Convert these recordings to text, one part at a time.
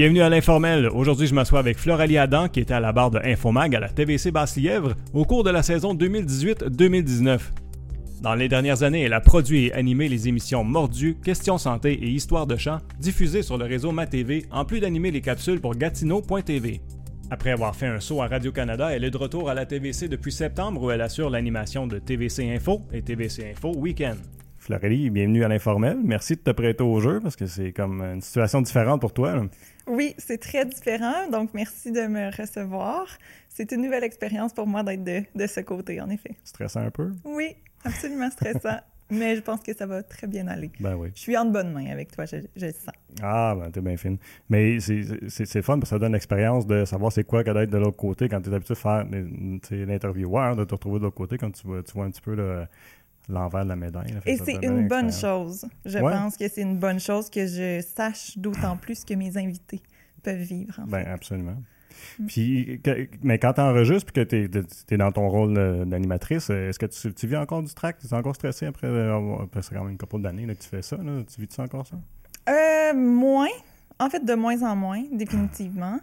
Bienvenue à l'informel. Aujourd'hui, je m'assois avec Floralie Adam, qui était à la barre de Infomag à la TVC Basse-Lièvre au cours de la saison 2018-2019. Dans les dernières années, elle a produit et animé les émissions Mordu, Questions santé et Histoire de chant, diffusées sur le réseau MaTV, en plus d'animer les capsules pour Gatineau.tv. Après avoir fait un saut à Radio-Canada, elle est de retour à la TVC depuis septembre où elle assure l'animation de TVC Info et TVC Info Weekend. Florélie, bienvenue à l'informel. Merci de te prêter au jeu parce que c'est comme une situation différente pour toi. Oui, c'est très différent, donc merci de me recevoir. C'est une nouvelle expérience pour moi d'être de, de, ce côté, en effet. Stressant un peu? Oui, absolument stressant. mais je pense que ça va très bien aller. Ben oui. Je suis en bonne main avec toi, je, je le sens. Ah, ben t'es bien fine. Mais c'est fun parce que ça donne l'expérience de savoir c'est quoi que d'être de l'autre côté quand tu es habitué de faire l'intervieweur, de te retrouver de l'autre côté quand tu vois, tu vois un petit peu le l'envers de la médaille. Et c'est une bonne chose. Je pense que c'est une bonne chose que je sache d'autant plus que mes invités peuvent vivre. En ben, absolument. Mm. Puis, mais quand tu enregistres et que tu es, dans ton rôle d'animatrice, est-ce que tu, tu, vis encore du track? Tu es encore stressé après, après c'est quand même une couple d'années que tu fais ça? Là? Tu vis-tu encore ça? Euh, moins. En fait, de moins en moins, définitivement.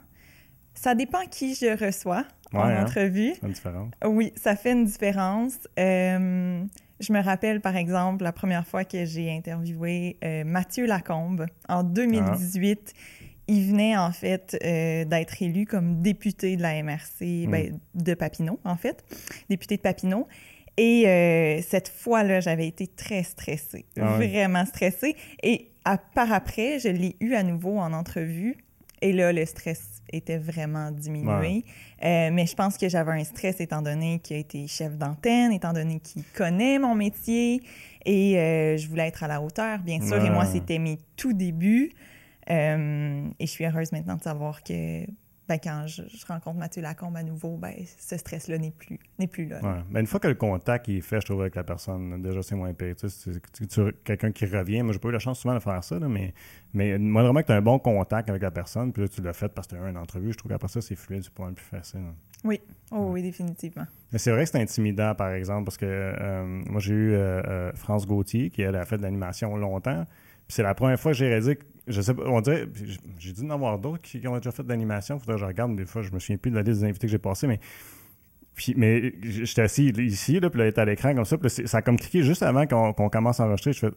Ça dépend qui je reçois en hein? entrevue. Ça fait une différence. Oui, ça fait une différence. Euh, je me rappelle, par exemple, la première fois que j'ai interviewé euh, Mathieu Lacombe en 2018. Il venait, en fait, euh, d'être élu comme député de la MRC, hmm. ben, de Papineau, en fait, député de Papineau. Et euh, cette fois-là, j'avais été très stressée, ah vraiment stressée. Et à, par après, je l'ai eu à nouveau en entrevue. Et là, le stress était vraiment diminué. Euh, mais je pense que j'avais un stress étant donné qu'il a été chef d'antenne, étant donné qu'il connaît mon métier. Et euh, je voulais être à la hauteur, bien sûr. Et moi, c'était mes tout débuts. Euh, et je suis heureuse maintenant de savoir que ben, quand je, rencontre Mathieu Lacombe à nouveau, ben, ce stress-là n'est plus, n'est plus là. Ouais. Ben, une fois que le contact est fait, je trouve, avec la personne, déjà, c'est moins pire. Tu sais, quelqu'un qui revient, moi, j'ai pas eu la chance souvent de faire ça, mais, mais moi, vraiment que tu as un bon contact avec la personne, puis là, tu l'as fait parce que tu as eu une entrevue, je trouve qu'après ça, c'est fluide, c'est pas plus facile. Oui, oh, oui, définitivement. Mais c'est vrai que c'est intimidant, par exemple, parce que euh, moi, j'ai eu euh, euh, France Gauthier, qui elle, a fait de l'animation longtemps, c'est la première fois que j'ai réalisé je sais pas, on dirait, j'ai dû en avoir d'autres qui, ont déjà fait de l'animation. Faudrait que je regarde des fois, je me souviens plus de la liste des invités que j'ai passé, mais. Puis, mais j'étais assis ici, là, puis là, elle était à l'écran comme ça, puis ça a comme cliqué juste avant qu'on commence à enregistrer. Je fais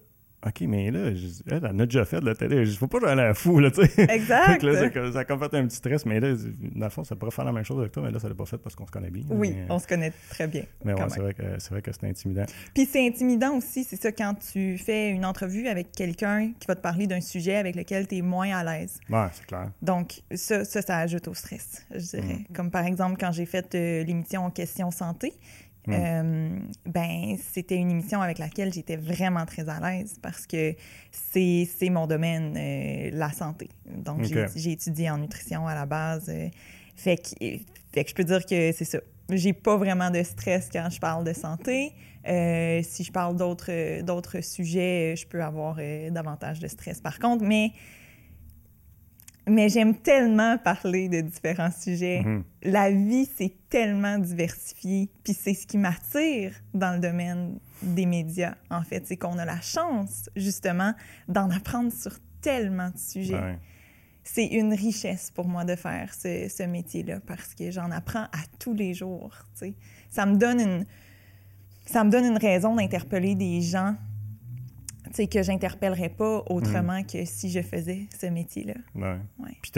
OK, mais là, elle, en a déjà fait de la télé. Il faut pas jouer à la fou, là, tu sais. Exact. là, ça, a comme fait un petit stress, mais là, dans le fond, ça pourrait faire la même chose avec toi, mais là, ça l'a pas fait parce qu'on se connaît bien. Oui, on se connaît très bien. Mais ouais, c'est vrai que c'est vrai que c'est intimidant. Puis c'est intimidant aussi, c'est ça, quand tu fais une entrevue avec quelqu'un qui va te parler d'un sujet avec lequel tu es moins à l'aise. Ouais, c'est clair. Donc, ça, ça, ça, ajoute au stress, je dirais. Mm. Comme par exemple, quand j'ai fait euh, l'émission Questions santé, Hmm. Euh, ben, c'était une émission avec laquelle j'étais vraiment très à l'aise parce que c'est mon domaine, euh, la santé. Donc, j'ai étudié en nutrition à la base. Euh, fait, que, fait que je peux dire que c'est ça. J'ai pas vraiment de stress quand je parle de santé. si je parle d'autres sujets, je peux avoir davantage de stress par contre. Mais mais j'aime tellement parler de différents sujets. Mhm. La vie, c'est tellement diversifié. Puis c'est ce qui m'attire dans le domaine des médias, en fait. C'est qu'on a la chance, justement, d'en apprendre sur tellement de sujets. C'est une richesse pour moi de faire ce, ce métier-là parce que j'en apprends à tous les jours. Ça me donne une, ça me donne une raison d'interpeller des gens sais, que j'interpellerais pas autrement mm. que si je faisais ce métier-là. Ouais. ouais. Puis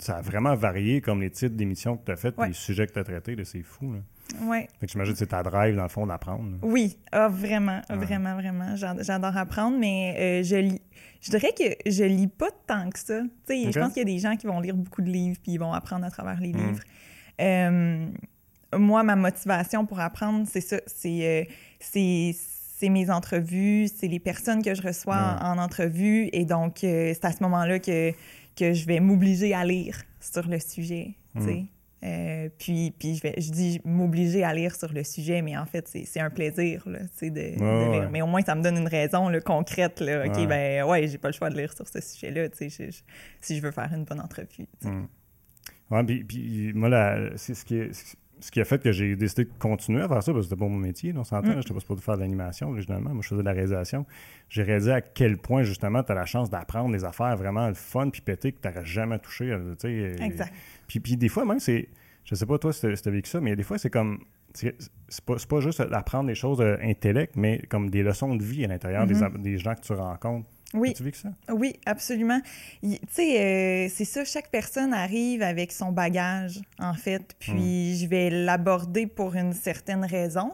ça a vraiment varié comme les titres d'émissions que tu as faites, les sujets que tu as traités, c'est fou. Là. Oui. Fait que j'imagine que c'est ta drive, dans le fond, d'apprendre. Oui, ah, vraiment, vraiment, vraiment. J'adore apprendre, mais euh, je lis. Je dirais que je lis pas tant que ça. sais, Je pense qu'il y a des gens qui vont lire beaucoup de livres puis ils vont apprendre à travers les mm. livres. Euh, moi, ma motivation pour apprendre, c'est ça. C'est euh, c'est mes entrevues, c'est les personnes que je reçois en, entrevue. Et donc, euh, c'est à ce moment-là que, que je vais m'obliger à lire sur le sujet. Hmm. Euh, puis, puis je, vais, je dis m'obliger à lire sur le sujet, mais en fait, c'est un plaisir là, de, de lire. Mais au moins, ça me donne une raison là, concrète. Là, OK, ben ouais, j'ai pas le choix de lire sur ce sujet-là si je veux faire une bonne entrevue. Hmm. puis, puis, moi, c'est ce qui est ce qui a fait que j'ai décidé de continuer à faire ça, parce que c'était pas mon métier, on s'entend. Mm. Je n'étais pas supposé faire de l'animation originalement. Moi, je faisais de la réalisation. J'ai réalisé à quel point, justement, tu as la chance d'apprendre des affaires vraiment le fun puis pété que tu n'aurais jamais touché. Euh, exact. Puis, puis des fois, même, c'est. Je sais pas toi si tu as vécu ça, mais des fois, c'est comme. C'est pas, pas juste d'apprendre des choses euh, intellectuelles, mais comme des leçons de vie à l'intérieur des, mm-hmm. des gens que tu rencontres. Oui. Ça? Oui, absolument. Tu sais, euh, c'est ça, chaque personne arrive avec son bagage, en fait, puis hmm. je vais l'aborder pour une certaine raison.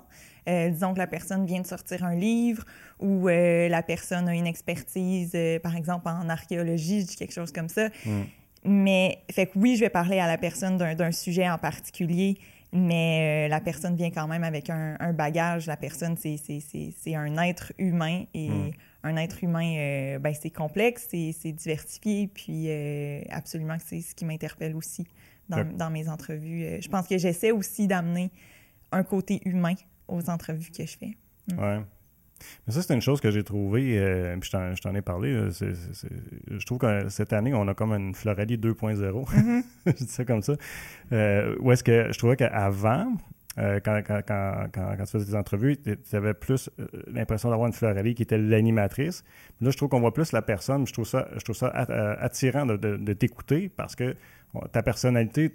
Euh, disons que la personne vient de sortir un livre ou euh, la personne a une expertise, par exemple, en archéologie, quelque chose comme ça. Hmm. Mais, fait que oui, je vais parler à la personne d'un sujet en particulier, mais la personne vient quand même avec un, bagage. La personne, c'est un être humain et hmm un être humain, euh, ben, c'est complexe, c'est diversifié, puis euh, absolument que c'est ce qui m'interpelle aussi dans, mes entrevues. Euh, je pense que j'essaie aussi d'amener un côté humain aux entrevues que je fais. Mm. Ouais. Mais ça, c'est une chose que j'ai trouvée, puis je t'en ai parlé. je trouve que cette année, on a comme une Floralie 2.0. Mm-hmm. je dis ça comme ça. où est-ce que je trouvais qu'avant, euh, quand, quand, quand, tu faisais des entrevues, tu avais plus euh, l'impression d'avoir une Floralie qui était l'animatrice. Là, je trouve qu'on voit plus la personne. Je trouve ça, je trouve ça euh, attirant de, t'écouter parce que ta personnalité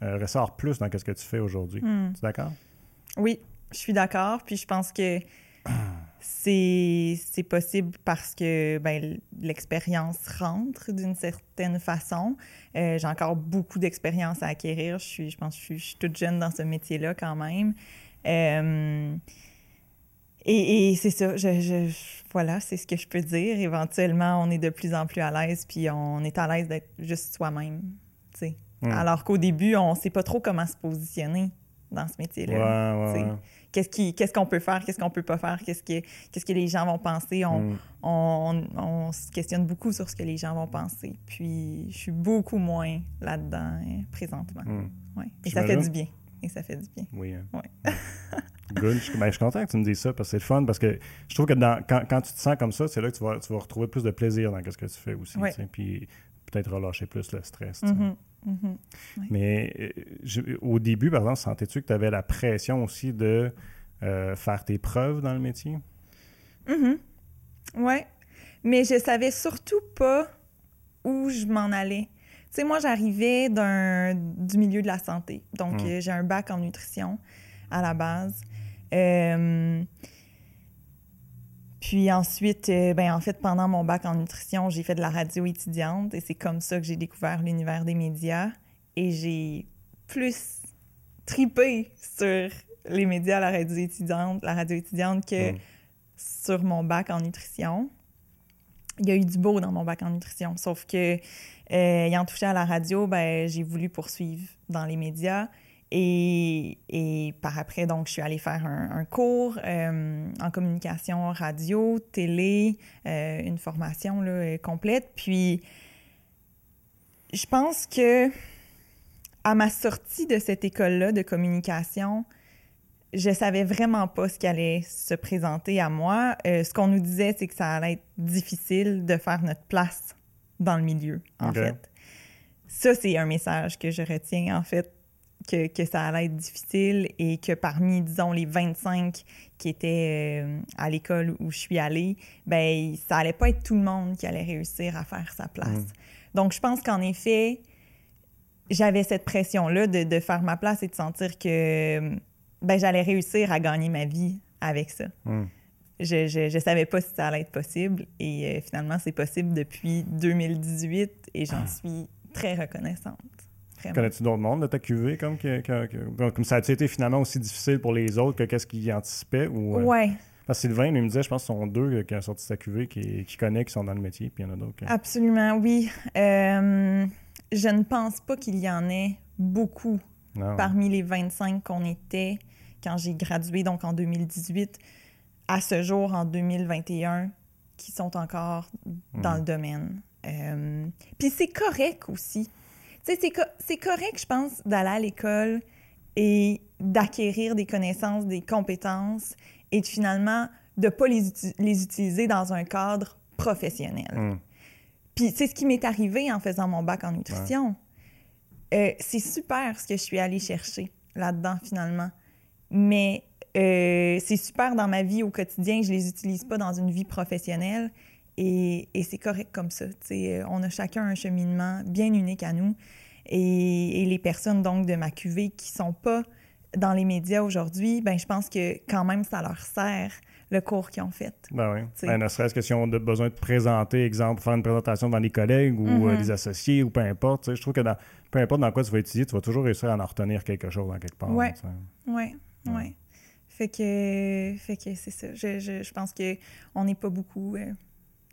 ressort plus dans ce que tu fais aujourd'hui. Hmm. Tu es d'accord? Oui, je suis d'accord. Puis je pense que c'est possible parce que ben, l'expérience rentre d'une certaine façon. Euh, j'ai encore beaucoup d'expérience à acquérir. Je, suis, je pense que je suis, toute jeune dans ce métier-là quand même. Euh, et, c'est ça, je, voilà, c'est ce que je peux dire. Éventuellement, on est de plus en plus à l'aise, puis on est à l'aise d'être juste soi-même. Hmm. Alors qu'au début, on ne sait pas trop comment se positionner dans ce métier-là. Ouais, qu'est-ce qu'on peut faire, qu'est-ce qu'on peut pas faire, qu'est-ce que, qu'est-ce que les gens vont penser. Mm. On, on, se questionne beaucoup sur ce que les gens vont penser. Puis je suis beaucoup moins là-dedans hein, présentement. Mm. Ouais. Et ça fait du bien. Et ça fait du bien. Oui. Hein. Ouais. Good. Je, ben, je, suis content que tu me dises ça parce que c'est le fun. Parce que je trouve que dans, quand, quand, tu te sens comme ça, c'est là que tu vas, tu vas retrouver plus de plaisir dans ce que tu fais aussi. Puis peut-être relâcher plus le stress. Mm-hmm. Mais euh, au début, par exemple, sentais-tu que tu avais la pression aussi de euh, faire tes preuves dans le métier? Mm Oui. Mais je savais surtout pas où je m'en allais. Tu sais, moi, j'arrivais du milieu de la santé. Donc, mm. euh, j'ai un bac en nutrition à la base. Puis ensuite, euh, ben, en fait, pendant mon bac en nutrition, j'ai fait de la radio étudiante et c'est comme ça que j'ai découvert l'univers des médias. Et j'ai plus tripé sur les médias, la radio étudiante, la radio étudiante que mm. sur mon bac en nutrition. Il y a eu du beau dans mon bac en nutrition, sauf que euh, ayant touché à la radio, ben, j'ai voulu poursuivre dans les médias. Et, par après, donc, je suis allée faire un, cours euh, en communication radio, télé, euh, une formation là, complète. Puis, je pense que à ma sortie de cette école-là de communication, je savais vraiment pas ce qui allait se présenter à moi. Euh, ce qu'on nous disait, c'est que ça allait être difficile de faire notre place dans le milieu, en fait. Ça, c'est un message que je retiens, en fait, que, que, ça allait être difficile et que parmi, disons, les 25 qui étaient euh, à l'école où je suis allée, ben ça allait pas être tout le monde qui allait réussir à faire sa place. Mm. Donc, je pense qu'en effet, j'avais cette pression-là de, de, faire ma place et de sentir que ben, j'allais réussir à gagner ma vie avec ça. Mm. Je, je, je, savais pas si ça allait être possible et euh, finalement, c'est possible depuis 2018 et j'en suis très reconnaissante. Connais-tu d'autres mondes de ta QV comme, que, comme ça a été finalement aussi difficile pour les autres que qu'est-ce qu'ils anticipaient? Ou, euh? Parce que Sylvain, lui me disait, je pense que ce sont deux euh, qui ont sorti sa QV, qui, qui connaît, qui sont dans le métier, puis il y en a d'autres. Absolument, oui. Euh, je ne pense pas qu'il y en ait beaucoup parmi les 25 qu'on était quand j'ai gradué, donc en 2018, à ce jour, en 2021, qui sont encore dans hmm. le domaine. puis c'est correct aussi c'est correct, je pense, d'aller à l'école et d'acquérir des connaissances, des compétences et de, finalement de ne pas les, les, utiliser dans un cadre professionnel. Hmm. Puis c'est ce qui m'est arrivé en faisant mon bac en nutrition. Euh, c'est super ce que je suis allée chercher là-dedans, finalement. Mais euh, c'est super dans ma vie au quotidien. Je les utilise pas dans une vie professionnelle. Et, et c'est correct comme ça. sais, on a chacun un cheminement bien unique à nous. Et, et les personnes, donc, de ma cuvée qui sont pas dans les médias aujourd'hui, ben je pense que quand même, ça leur sert le cours qu'ils ont fait. Ben oui. Ben, ne serait-ce que si on a besoin de présenter, exemple, faire une présentation devant des collègues ou euh, mm-hmm. des associés ou peu importe. Je trouve que dans, peu importe dans quoi tu vas étudier, tu vas toujours réussir à en retenir quelque chose dans quelque part. Oui, oui, oui. Fait que, fait que c'est ça. Je, je, je pense qu'on n'est pas beaucoup euh,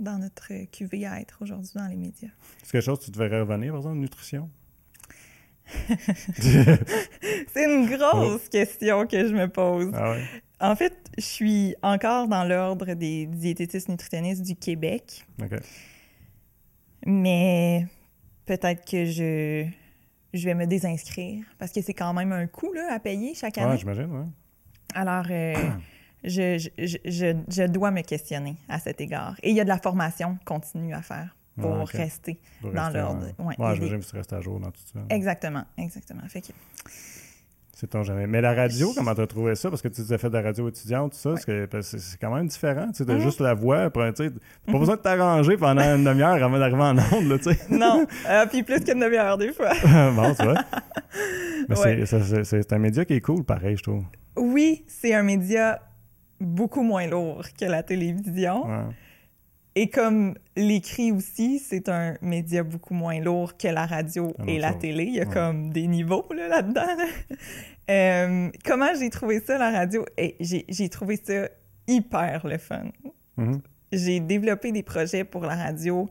dans notre cuvée à être aujourd'hui dans les médias. Est-ce quelque chose que tu devrais revenir, par exemple, nutrition? c'est une grosse question que je me pose. Ah en fait, je suis encore dans l'ordre des diététistes nutritionnistes du Québec. Mais peut-être que je, je vais me désinscrire parce que c'est quand même un coût là, à payer chaque année. Oui, j'imagine, Alors, euh, je, je, je, je, dois me questionner à cet égard. Et il y a de la formation continue à faire pour rester dans l'ordre. Ouais, ouais, j'imagine que tu restes à jour dans tout ça. Exactement, exactement. Fait que... C'est ton jamais. Mais la radio, comment tu as trouvé ça? Parce que tu as fait de la radio étudiante, tout ça, c'est quand même différent. Tu sais, mm-hmm. juste la voix, tu n'as pas mm-hmm. besoin de t'arranger pendant une demi-heure avant d'arriver en onde, tu sais. Non, euh, puis plus qu'une demi-heure des fois. bon, tu vois. Mais c'est un média qui est cool, pareil, je trouve. Oui, c'est un média beaucoup moins lourd que la télévision. Et comme l'écrit aussi, c'est un média beaucoup moins lourd que la radio et la télé. Il y a comme des niveaux là-dedans. Euh, comment j'ai trouvé ça, la radio? Et j'ai trouvé ça hyper le fun. Mm-hmm. J'ai développé des projets pour la radio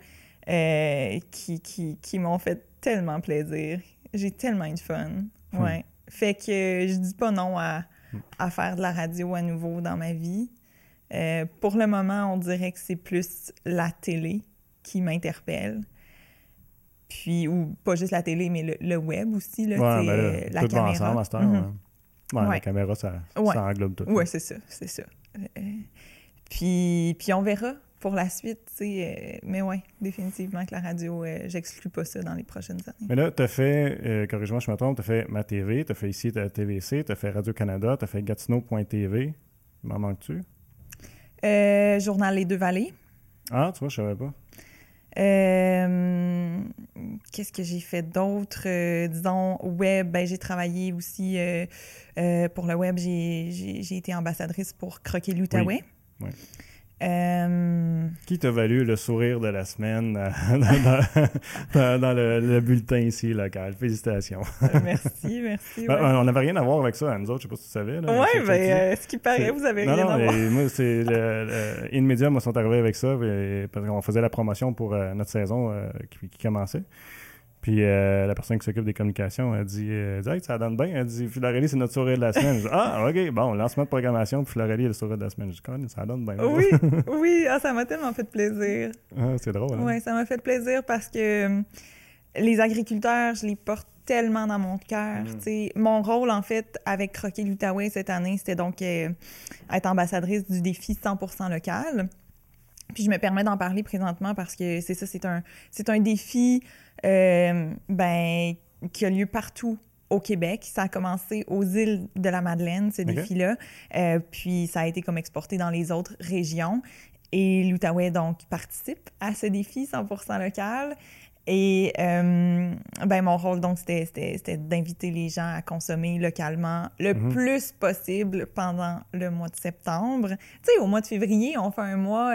euh, qui, qui, qui m'ont fait tellement plaisir. J'ai tellement eu de fun. Hmm. Ouais. Fait que je dis pas non à. À faire de la radio à nouveau dans ma vie. Euh, pour le moment, on dirait que c'est plus la télé qui m'interpelle. Puis, ou pas juste la télé, mais le, web aussi. Là, ouais, ben la caméra. Ensemble, mm ouais. la caméra, ça, ça englobe tout. Oui, c'est ça, c'est ça. Euh, puis, puis on verra pour la suite, tu sais. mais oui, définitivement que la radio, j'exclus pas ça dans les prochaines années. Mais là, tu as fait, corrige-moi si je me trompe, tu as fait ma TV, tu as fait ici ta TVC, tu as fait Radio-Canada, tu as fait Gatineau.tv. M'en manques-tu? Euh, journal Les Deux Vallées. Ah, tu vois, je savais pas. Euh, qu'est-ce que j'ai fait d'autre? Euh, disons, web, ben, j'ai travaillé aussi pour le web. J'ai été ambassadrice pour Croquer l'Outaouais. Oui. Euh, Qui t'a valu le sourire de la semaine euh, dans, le, bulletin ici local? Félicitations. Euh, merci, merci. Ben, on n'avait rien à voir avec ça, nous autres, je sais pas si tu savais. Oui, mais ce qui paraît, vous avez rien à voir. Moi, c'est le, InMedia, moi, sont arrivés avec ça parce qu'on faisait la promotion pour notre saison qui, qui, commençait. Puis euh, la personne qui s'occupe des communications a dit, euh, ça donne bien. Elle dit Florelli, c'est notre sourire de la semaine. ah, OK, bon, lancement de programmation, puis Florelli est le sourire de la semaine. Je dis, ça donne bien. Oui, oui, ah, ça m'a tellement fait plaisir. Ah, c'est drôle. Hein? Oui, ça m'a fait plaisir parce que hum, les agriculteurs, je les porte tellement dans mon cœur. Mm. Mon rôle, en fait, avec Croquet l'Outaouais cette année, c'était donc euh, être ambassadrice du défi 100% local. Puis je me permets d'en parler présentement parce que c'est ça, c'est un, c'est un défi euh, ben, qui a lieu partout au Québec. Ça a commencé aux îles de la Madeleine, ce défi-là. Euh, puis ça a été comme exporté dans les autres régions. Et l'Outaouais, donc, participe à ce défi 100% local. Et euh, ben, mon rôle, donc, c'était d'inviter les gens à consommer localement le mm-hmm. plus possible pendant le mois de septembre. Tu sais, au mois de février, on fait un mois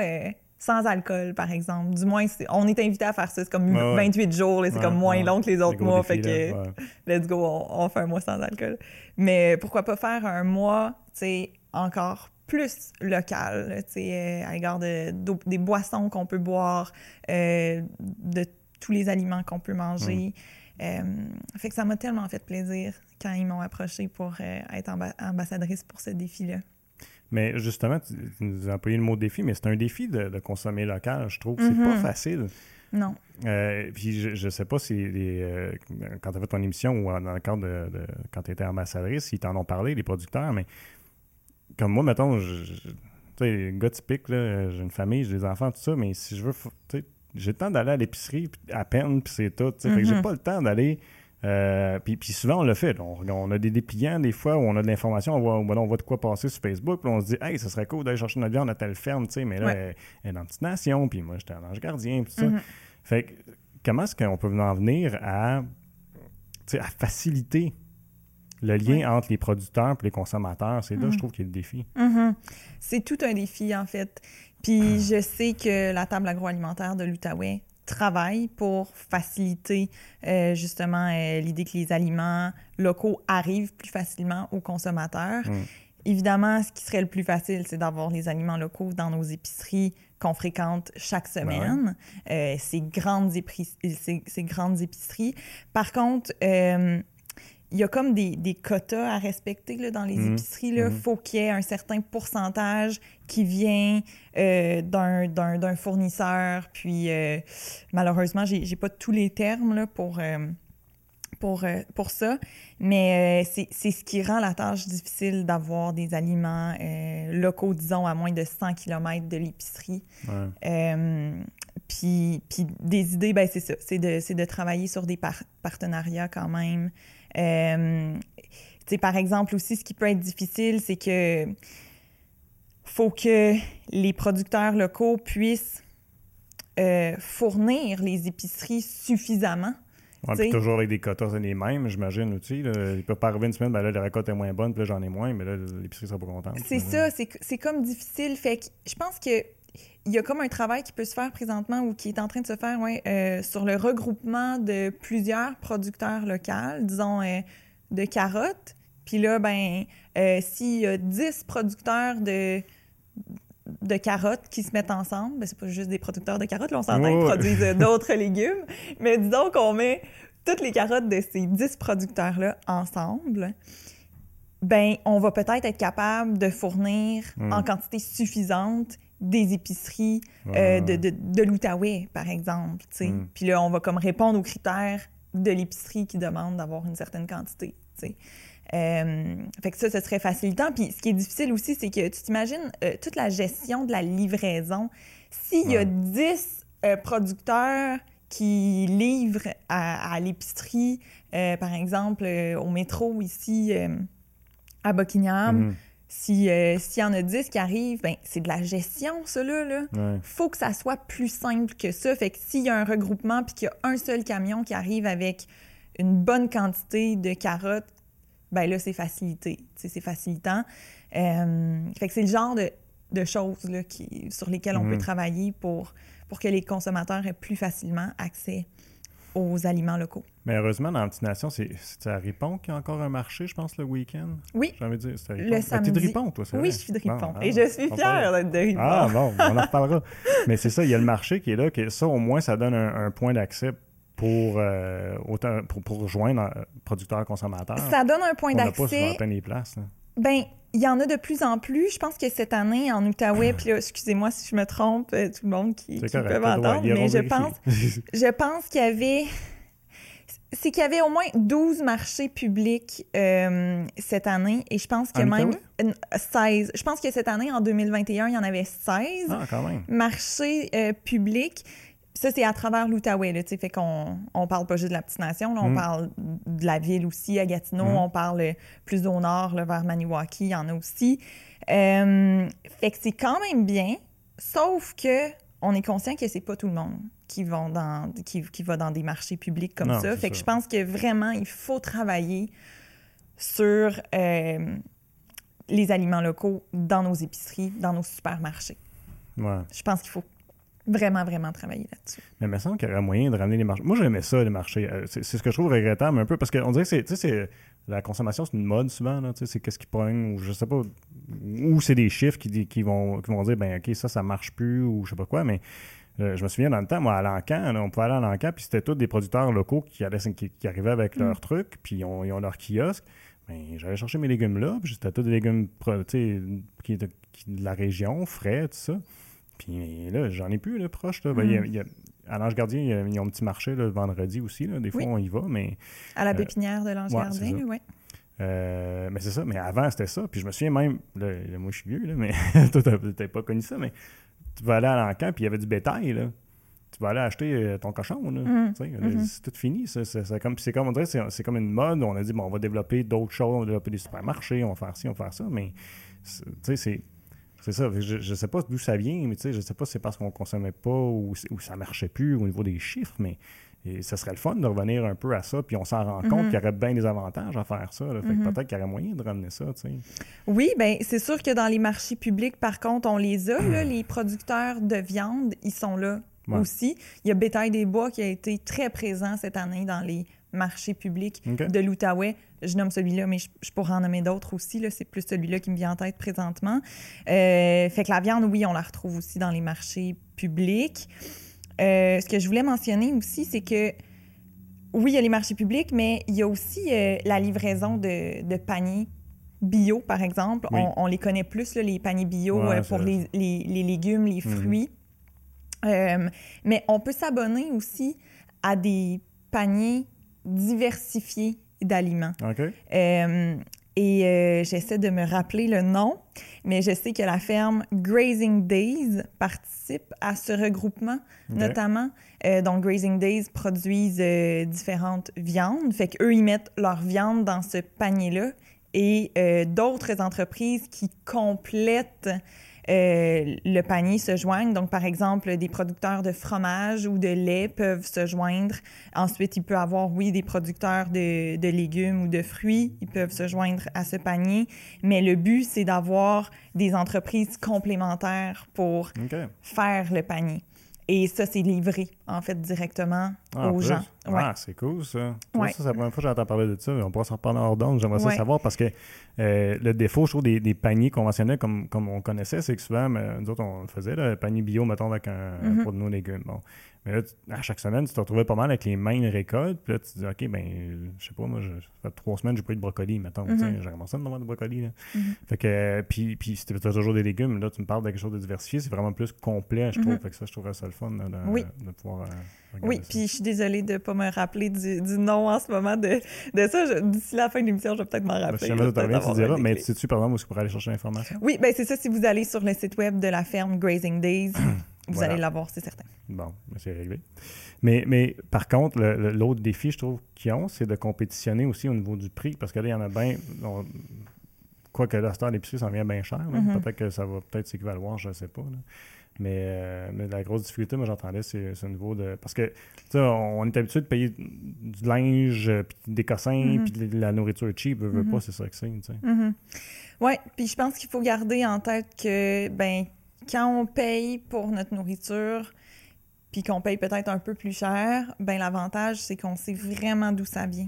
sans alcool, par exemple. Du moins, on est invité à faire ça. C'est comme 28 jours, c'est comme moins long que les autres mois. fait que, let's go, on, fait un mois sans alcool. Mais pourquoi pas faire un mois, tu sais, encore plus local, tu sais, euh, à l'égard de, des boissons qu'on peut boire, euh, de tous les aliments qu'on peut manger. Euh, fait que ça m'a tellement fait plaisir quand ils m'ont approché pour être ambassadrice pour ce défi-là. Mais justement, tu, nous as employé le mot défi, mais c'est un défi de, consommer local, je trouve. C'est pas mhm. facile. Non. Euh, puis je, ne sais pas si euh, quand tu as fait ton émission ou dans le cadre de, quand tu étais ambassadrice, ils t'en ont parlé, les producteurs, mais comme moi, mettons, tu sais, gars typique, j'ai une famille, j'ai des enfants, tout ça, mais si je veux, j'ai le temps d'aller à l'épicerie à peine, puis c'est tout. Fait que j'ai mhm. pas le temps d'aller Euh, puis, puis, souvent, on le fait. On, a des dépliants, des fois, où on a de l'information, on voit, on voit de quoi passer sur Facebook, puis on se dit, hey, ça serait cool d'aller chercher notre viande à telle ferme, tu sais, mais là, elle, est dans une petite nation, puis moi, j'étais un ange gardien, puis tout ça. Mm-hmm. Fait que, comment est-ce qu'on peut en venir à, à faciliter le lien entre les producteurs et les consommateurs? C'est là, je mm-hmm. trouve, qu'il y a le défi. Mm-hmm. C'est tout un défi, en fait. Puis je sais que la table agroalimentaire de l'Outaouais travaille pour faciliter euh, justement euh, l'idée que les aliments locaux arrivent plus facilement aux consommateurs. Mm. Évidemment, ce qui serait le plus facile, c'est d'avoir les aliments locaux dans nos épiceries qu'on fréquente chaque ben semaine, euh, ces, grandes ces, ces, grandes épiceries. Par contre, il y a comme des, des, quotas à respecter là, dans les mhm. épiceries. Il mhm. faut qu'il y ait un certain pourcentage qui vient euh, d'un fournisseur. Puis, euh, malheureusement, j'ai n'ai pas tous les termes là, pour, euh, pour, pour ça. Mais c'est ce qui rend la tâche difficile d'avoir des aliments locaux, disons, à moins de 100 km de l'épicerie. puis, puis des idées, ben c'est ça. C'est de, de, travailler sur des partenariats quand même. Euh, par exemple, aussi, ce qui peut être difficile, c'est que faut que les producteurs locaux puissent euh, fournir les épiceries suffisamment. Ouais, puis toujours avec des quotas les mêmes, j'imagine aussi. Là. Il peut pas arriver une semaine, ben là, la récolte est moins bonne, puis là, j'en ai moins, mais là, l'épicerie sera pas contente. C'est ça, c'est comme difficile. Fait que je pense que il y a comme un travail qui peut se faire présentement ou qui est en train de se faire ouais, euh, sur le regroupement de plusieurs producteurs locaux, disons euh, de carottes. Puis là, ben, euh, s'il y a 10 producteurs de, de carottes qui se mettent ensemble, ben, c'est pas juste des producteurs de carottes, là, on s'entend, ils produisent d'autres légumes. Mais disons qu'on met toutes les carottes de ces 10 producteurs-là ensemble ben on va peut-être être capable de fournir hmm. en quantité suffisante des épiceries euh, de, de, de l'Outaouais, par exemple. Mm. Puis là, on va comme répondre aux critères de l'épicerie qui demande d'avoir une certaine quantité. Euh, fait que ça, ce serait facilitant. Puis ce qui est difficile aussi, c'est que tu t'imagines euh, toute la gestion de la livraison. S'il y a 10 producteurs qui livrent à, l'épicerie, par exemple, au métro ici à Buckingham, mm. Si, euh, s'il y en a 10 qui arrivent, ben, c'est de la gestion, ça, là. faut que ça soit plus simple que ça. Fait que s'il y a un regroupement puis qu'il y a un seul camion qui arrive avec une bonne quantité de carottes, ben là, c'est facilité. C'est facilitant. Euh, fait que c'est le genre de, choses là, qui, sur lesquelles on peut mhm. travailler pour, pour que les consommateurs aient plus facilement accès aux aliments locaux. Mais heureusement, dans Petite Nation, c'est à Ripon qu'il y a encore un marché, je pense, le week-end. Oui. J'ai envie de dire, c'est Le samedi. de Ripon, toi, c'est Oui, je suis de Ripon. et je suis fière d'être de Ripon. Ah, bon, on en reparlera. Mais c'est ça, il y a le marché qui est là. Que ça, au moins, ça donne un, point d'accès pour, euh, pour, pour, rejoindre euh, producteurs consommateurs. Ça donne un point d'accès. On pas les places. Ben, il y en a de plus en plus. Je pense que cette année, en Outaouais, puis excusez-moi si je me trompe, euh, tout le monde qui, qui peut m'entendre, mais je pense, je pense qu'il y avait c'est qu'il y avait au moins 12 marchés publics euh, cette année et je pense que même 16. Je pense que cette année, en 2021, il y en avait 16 ah, marchés euh, publics. Ça, c'est à travers l'Outaouais, là, fait qu'on on parle pas juste de la petite nation, on mm. parle de la ville aussi, à Gatineau, mm. on parle plus au nord, vers Maniwaki, il y en a aussi. Euh, fait que c'est quand même bien, sauf que on est conscient que c'est pas tout le monde qui vont dans qui, qui va dans des marchés publics comme ça. Fait que je pense que vraiment il faut travailler sur euh, les aliments locaux dans nos épiceries, dans nos supermarchés. Je pense qu'il faut vraiment, vraiment travailler là-dessus. Mais il me semble qu'il y aurait moyen de ramener les marchés. Moi, j'aimais ça, les marchés. Euh, c'est ce que je trouve regrettable un peu parce qu'on dirait que c'est. La consommation, c'est une mode souvent. C'est qu'est-ce qui pogne ou je sais pas. Ou c'est des chiffres qui, qui, vont, qui vont dire, ben OK, ça, ça marche plus ou je sais pas quoi. Mais euh, je me souviens dans le temps, moi, à l'Ancan, on pouvait aller à l'Ancan, puis c'était tous des producteurs locaux qui, qui, arrivaient avec leurs mm. trucs, puis ils ont, ils ont leur kiosque. Ben, j'allais chercher mes légumes là, puis c'était tous des légumes qui, de la région, frais, tout ça. Puis là, j'en ai plus, là, proche. Là. Ben, mm. à l'Ange Gardien, ils ont un petit marché le vendredi aussi. Là. Des fois, on y va, mais... À la euh, pépinière de l'Ange Gardien, oui. Euh, mais c'est ça, mais avant c'était ça. Puis je me souviens même, là, moi je suis vieux, là, mais toi t'as pas connu ça, mais tu vas aller à l'encan, puis il y avait du bétail, là. tu vas aller acheter ton cochon. Là, mm-hmm. C'est tout fini. C'est comme, comme, on dirait c'est comme une mode. On a dit, bon, on va développer d'autres choses, on va développer des supermarchés, on va faire ci, on va faire ça. Mais, tu sais, c'est c'est ça. Je ne sais pas d'où ça vient, mais je ne sais pas si c'est parce qu'on ne consommait pas ou, ou ça ne marchait plus au niveau des chiffres, mais ça serait le fun de revenir un peu à ça, puis on s'en rend compte mhm. qu'il y aurait bien des avantages à faire ça. Mhm. peut-être qu'il y aurait moyen de ramener ça. Oui, bien, c'est sûr que dans les marchés publics, par contre, on les a. les producteurs de viande, ils sont là aussi. Il y a Bétail des Bois qui a été très présent cette année dans les marché public de l'Outaouais. Je nomme celui-là, mais je, pourrais en nommer d'autres aussi. C'est plus celui-là qui me vient en tête présentement. Euh, fait que la viande, oui, on la retrouve aussi dans les marchés publics. Euh, ce que je voulais mentionner aussi, c'est que oui, il y a les marchés publics, mais il y a aussi euh, la livraison de, paniers bio, par exemple. On, les connaît plus, les paniers bio pour les, légumes, les mhm. fruits. mais on peut s'abonner aussi à des paniers diversifié d'aliments. Euh, et euh, j'essaie de me rappeler le nom, mais je sais que la ferme Grazing Days participe à ce regroupement, notamment. Euh, donc, Grazing Days produisent différentes viandes. Fait qu'eux, ils mettent leur viande dans ce panier-là. Et d'autres entreprises qui complètent euh, le panier se joignent. Donc, par exemple, des producteurs de fromage ou de lait peuvent se joindre. Ensuite, il peut y avoir, oui, des producteurs de, de, légumes ou de fruits. Ils peuvent se joindre à ce panier. Mais le but, c'est d'avoir des entreprises complémentaires pour faire le panier. Et ça, c'est livré, en fait, directement ah, aux gens. Ah, c'est cool, ça. ça, c'est la première fois que j'entends parler de ça. On pourra s'en reparler hors d'onde. J'aimerais ça savoir parce que euh, le défaut, je trouve, des, paniers conventionnels comme, comme on connaissait, c'est que souvent, nous autres, on le faisait, le panier bio, mettons, avec un, mm-hmm. pour nos légumes. Bon. Mais là, à chaque semaine, tu te retrouvais pas mal avec les mêmes récoltes. Puis là, tu te dis, OK, ben, je sais pas, moi, ça fait trois semaines j'ai pas eu de brocoli, mettons. Mm J'ai commencé à me de brocoli. Là. Mm-hmm. Fait que, puis, puis si tu as toujours des légumes, là, tu me parles de quelque chose de diversifié, c'est vraiment plus complet, je trouve. Mm-hmm. Fait que ça, je trouverais ça le fun de, pouvoir. Euh, oui, puis je suis désolée de ne pas me rappeler du, nom en ce moment de, de ça. D'ici la fin de l'émission, je vais peut-être m'en ben, rappeler. Ben, tu diras, mais sais-tu, par exemple, où est-ce qu'on aller chercher l'information? Oui, ben c'est ça. Si vous allez sur le site web de la ferme Grazing Days, vous allez l'avoir, c'est certain. Bon, c'est réglé. Mais, mais par contre, l'autre défi, je trouve, qu'ils ont, c'est de compétitionner aussi au niveau du prix, parce que là, il y en a bien. Quoique là, Star l'épicerie, ça vient bien cher. Mm-hmm. Peut-être que ça va peut-être s'équivaloir, je ne sais pas. Euh, mais, la grosse difficulté, moi, j'entendais, c'est ce niveau de. Parce que, tu sais, on est habitué de payer du linge, euh, puis des cossins, mm-hmm. puis de la nourriture cheap, veut, mm-hmm. pas, c'est ça que c'est, tu sais. Oui, puis je pense qu'il faut garder en tête que, ben, quand on paye pour notre nourriture, puis qu'on paye peut-être un peu plus cher, ben l'avantage, c'est qu'on sait vraiment d'où ça vient.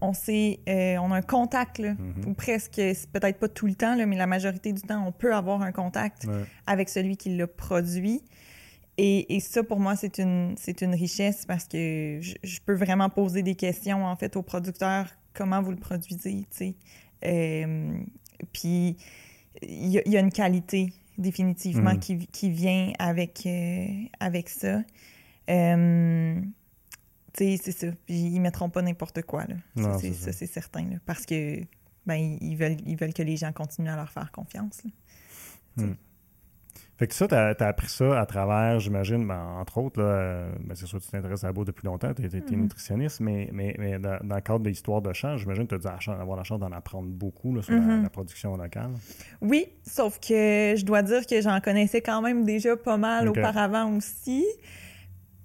On sait, euh, on a un contact, là, mm-hmm. ou presque, peut-être pas tout le temps, là, mais la majorité du temps, on peut avoir un contact avec celui qui l'a produit. Et, et, ça, pour moi, c'est une, c'est une richesse parce que je, peux vraiment poser des questions, en fait, aux producteurs. Comment vous le produisez, tu sais? Euh, puis, il y, a une qualité définitivement, mm. qui, qui, vient avec, euh, avec ça. Euh, c'est ça. Ils mettront pas n'importe quoi. Là. ça, c'est certain. Là, parce que ben, ils, veulent, ils veulent que les gens continuent à leur faire confiance. Fait que ça, tu as, appris ça à travers, j'imagine, ben, entre autres, là, ben, c'est sûr que tu t'intéresses à la bouffe depuis longtemps, tu es, mm-hmm. nutritionniste, mais, mais, mais dans, le cadre de l'histoire de champ, j'imagine que tu as dû avoir la chance d'en apprendre beaucoup sur mm-hmm. la, production locale. Oui, sauf que je dois dire que j'en connaissais quand même déjà pas mal auparavant aussi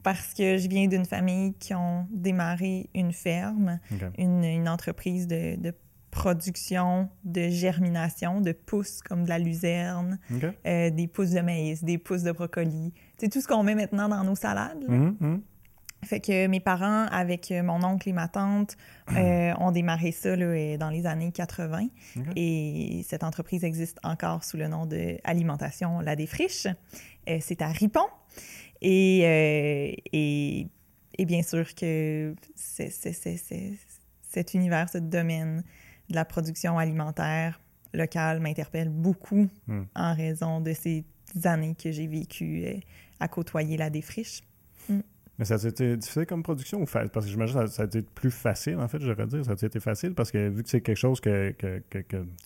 parce que je viens d'une famille qui ont démarré une ferme, une, une, entreprise de, de production de germination, de pousses comme de la luzerne, euh, des pousses de maïs, des pousses de brocoli. C'est tout ce qu'on met maintenant dans nos salades. Mm-hmm, mm-hmm. Fait que mes parents, avec mon oncle et ma tante, euh, ont démarré ça dans les années 80. Et cette entreprise existe encore sous le nom de Alimentation La Défriche. Euh, c'est à Ripon. Et, et, et, bien sûr que cet univers, ce domaine de la production alimentaire locale m'interpelle beaucoup hmm. en raison de ces années que j'ai vécues euh, à côtoyer la défriche. Hmm. Mais ça a été difficile comme production ou Parce que j'imagine que ça, a été plus facile, en fait, j'aurais dire. Ça a été facile parce que vu que c'est quelque chose que, que, que,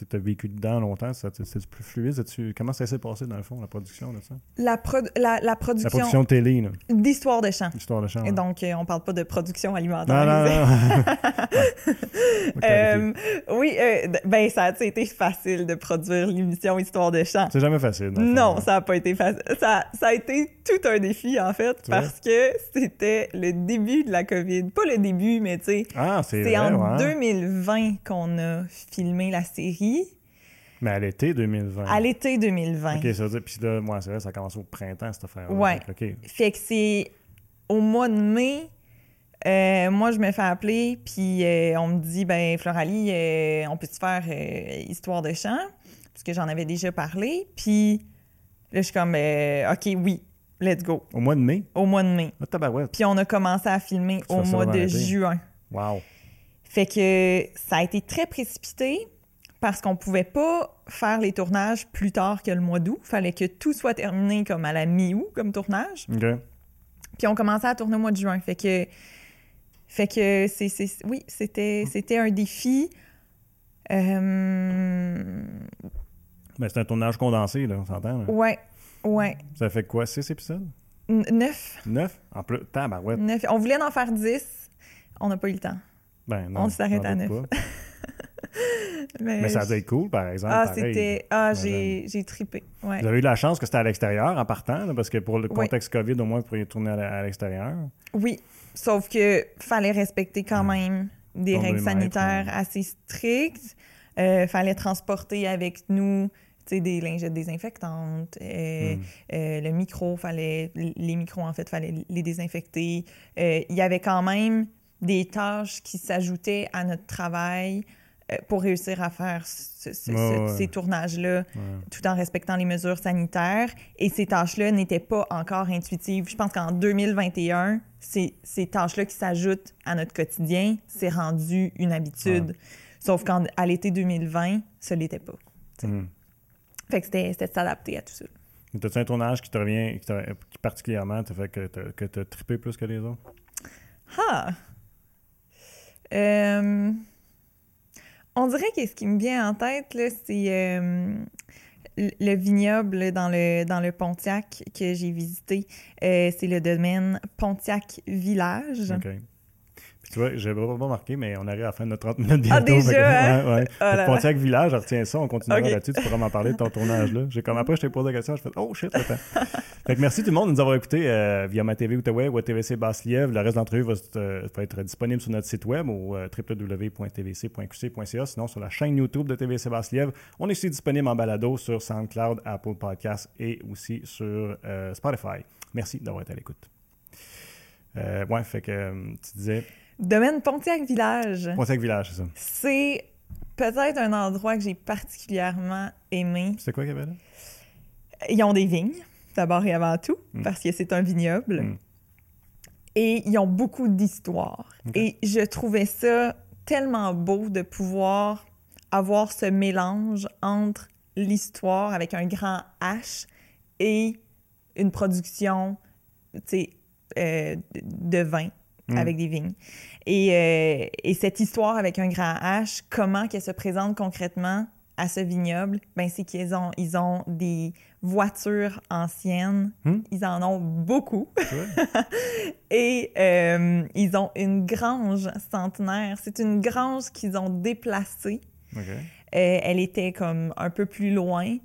tu as vécu dedans longtemps, c'est plus fluide. Comment ça s'est passé, dans le fond, la production de ça? La, la, la, production... La production télé, D'histoire de chant. D'histoire de chant. Et donc, euh, on parle pas de production alimentaire. Non, non, non. euh, oui, euh, ben ça a été facile de produire l'émission Histoire de chant. C'est jamais facile. Non, ça a pas été facile. Ça, ça a été tout un défi, en fait, parce que c'était le début de la COVID. Pas le début, mais tu sais. Ah, c'est en 2020 qu'on a filmé la série. Mais à l'été 2020. À l'été 2020. OK, ça veut dire, puis là, moi, c'est vrai, ça commence au printemps, cette affaire Ouais. Fait que c'est au mois de mai. Euh, moi, je me fais appeler, puis euh, on me dit, ben Floralie, euh, on peut-tu faire Histoire de chant? Parce que j'en avais déjà parlé. Puis là, je suis comme, OK, oui. Let's go. Au mois de mai? Au mois de mai. Ah, Puis on a commencé à filmer au mois de juin. Wow. Fait que ça a été très précipité parce qu'on pouvait pas faire les tournages plus tard que le mois d'août. Fallait que tout soit terminé comme à la mi-août comme tournage. OK. Puis on commençait à tourner au mois de juin. Fait que fait que c'est oui, c'était c'était un défi. Euh... Mais c'est un tournage condensé là, on s'entend. Ouais. Ouais. Ça fait quoi, six épisodes? neuf. Neuf? En plus, tabarouette. Neuf. On voulait en faire dix. On n'a pas eu le temps. Ben non. On s'arrête à neuf. Mais, ça a été cool, par exemple. Ah, c'était. Ah, j'ai, j'ai tripé. Ouais. Vous avez eu la chance que c'était à l'extérieur en partant, parce que pour le contexte COVID, au moins, vous pourriez tourner à l'extérieur. Oui. Sauf que fallait respecter quand même des règles sanitaires assez strictes. Euh, fallait transporter avec nous des lingettes désinfectantes, euh, hmm. euh, le micro, fallait, les micros, en fait, fallait les désinfecter. Euh, il y avait quand même des tâches qui s'ajoutaient à notre travail pour réussir à faire ces tournages-là tout en respectant les mesures sanitaires. Et ces tâches-là n'étaient pas encore intuitives. Je pense qu'en 2021, ces, ces tâches-là qui s'ajoutent à notre quotidien, c'est rendu une habitude. Sauf qu'à l'été 2020, ce l'était pas. Fait que c'était de s'adapter à tout ça. T'as-tu un tournage qui te revient, qui, particulièrement te fait que tu as trippé plus que les autres? Ah! Euh, on dirait que ce qui me vient en tête, c'est euh, le vignoble dans le, dans le Pontiac que j'ai visité. Euh, c'est le domaine Pontiac Village. Tu vois, j'ai pas remarqué, mais on arrive à la fin de notre 30 minutes ah, bientôt. Ah, déjà, hein? ouais, ouais. Oh Pontiac Village, je retiens ça, on continuera là-dessus, tu pourras m'en parler de ton tournage-là. J'ai comme après, je t'ai posé la question, je fais « Oh shit, attends! » Fait que merci tout le monde de nous avoir écoutés euh, via ma TV Outaouais ou à TVC Basse-Lièvre. Le reste de l'entrevue va, euh, va, être disponible sur notre site web au euh, www.tvc.qc.ca, sinon sur la chaîne YouTube de TVC Basse-Lièvre. On est aussi disponible en balado sur SoundCloud, Apple Podcasts et aussi sur Spotify. Merci d'avoir été à l'écoute. ouais, fait que tu disais... Domaine Pontiac-Village. Pontiac-Village, c'est ça. C'est peut-être un endroit que j'ai particulièrement aimé. C'est quoi qu'il y avait là? Ils ont des vignes, d'abord et avant tout, hmm. parce que c'est un vignoble. Hmm. Et ils ont beaucoup d'histoire. Et je trouvais ça tellement beau de pouvoir avoir ce mélange entre l'histoire avec un grand H et une production euh, de vin hmm. avec des vignes. Euh, et, cette histoire avec un grand H, comment qu'elle se présente concrètement à ce vignoble, ben c'est qu'ils ont, ils ont des voitures anciennes. Hmm? Ils en ont beaucoup. et euh, ils ont une grange centenaire. C'est une grange qu'ils ont déplacée. Euh, elle était comme un peu plus loin.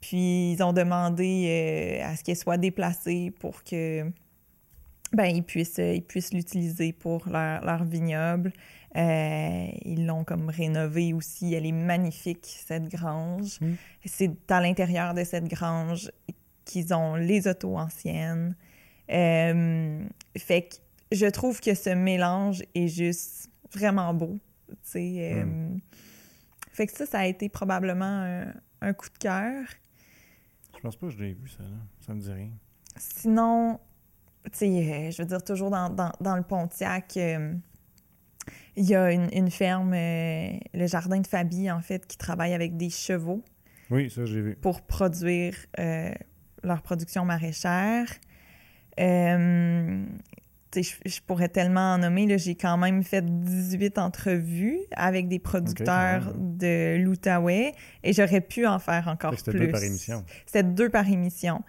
Puis ils ont demandé à ce qu'elle soit déplacée pour que ben, ils puissent euh, ils puissent l'utiliser pour leur, leur vignoble. Euh, ils l'ont comme rénové aussi. Elle est magnifique, cette grange. Mm. C'est à l'intérieur de cette grange qu'ils ont les autos anciennes. Euh, fait que je trouve que ce mélange est juste vraiment beau. Mm. Fait que ça, ça a été probablement un, coup de cœur. Je pense pas que je l'ai vu, ça. Là. Ça me dit rien. Sinon, sais, euh, je veux dire, toujours dans, le Pontiac, euh, il y a une, ferme, euh, le jardin de Fabi, en fait, qui travaille avec des chevaux. Oui, ça, j'ai vu. Pour produire leur production maraîchère. il je, pourrais tellement en nommer. J'ai quand même fait 18 entrevues avec des producteurs de l'Outaouais et j'aurais pu en faire encore plus. C'était deux par émission. C'était deux par émission.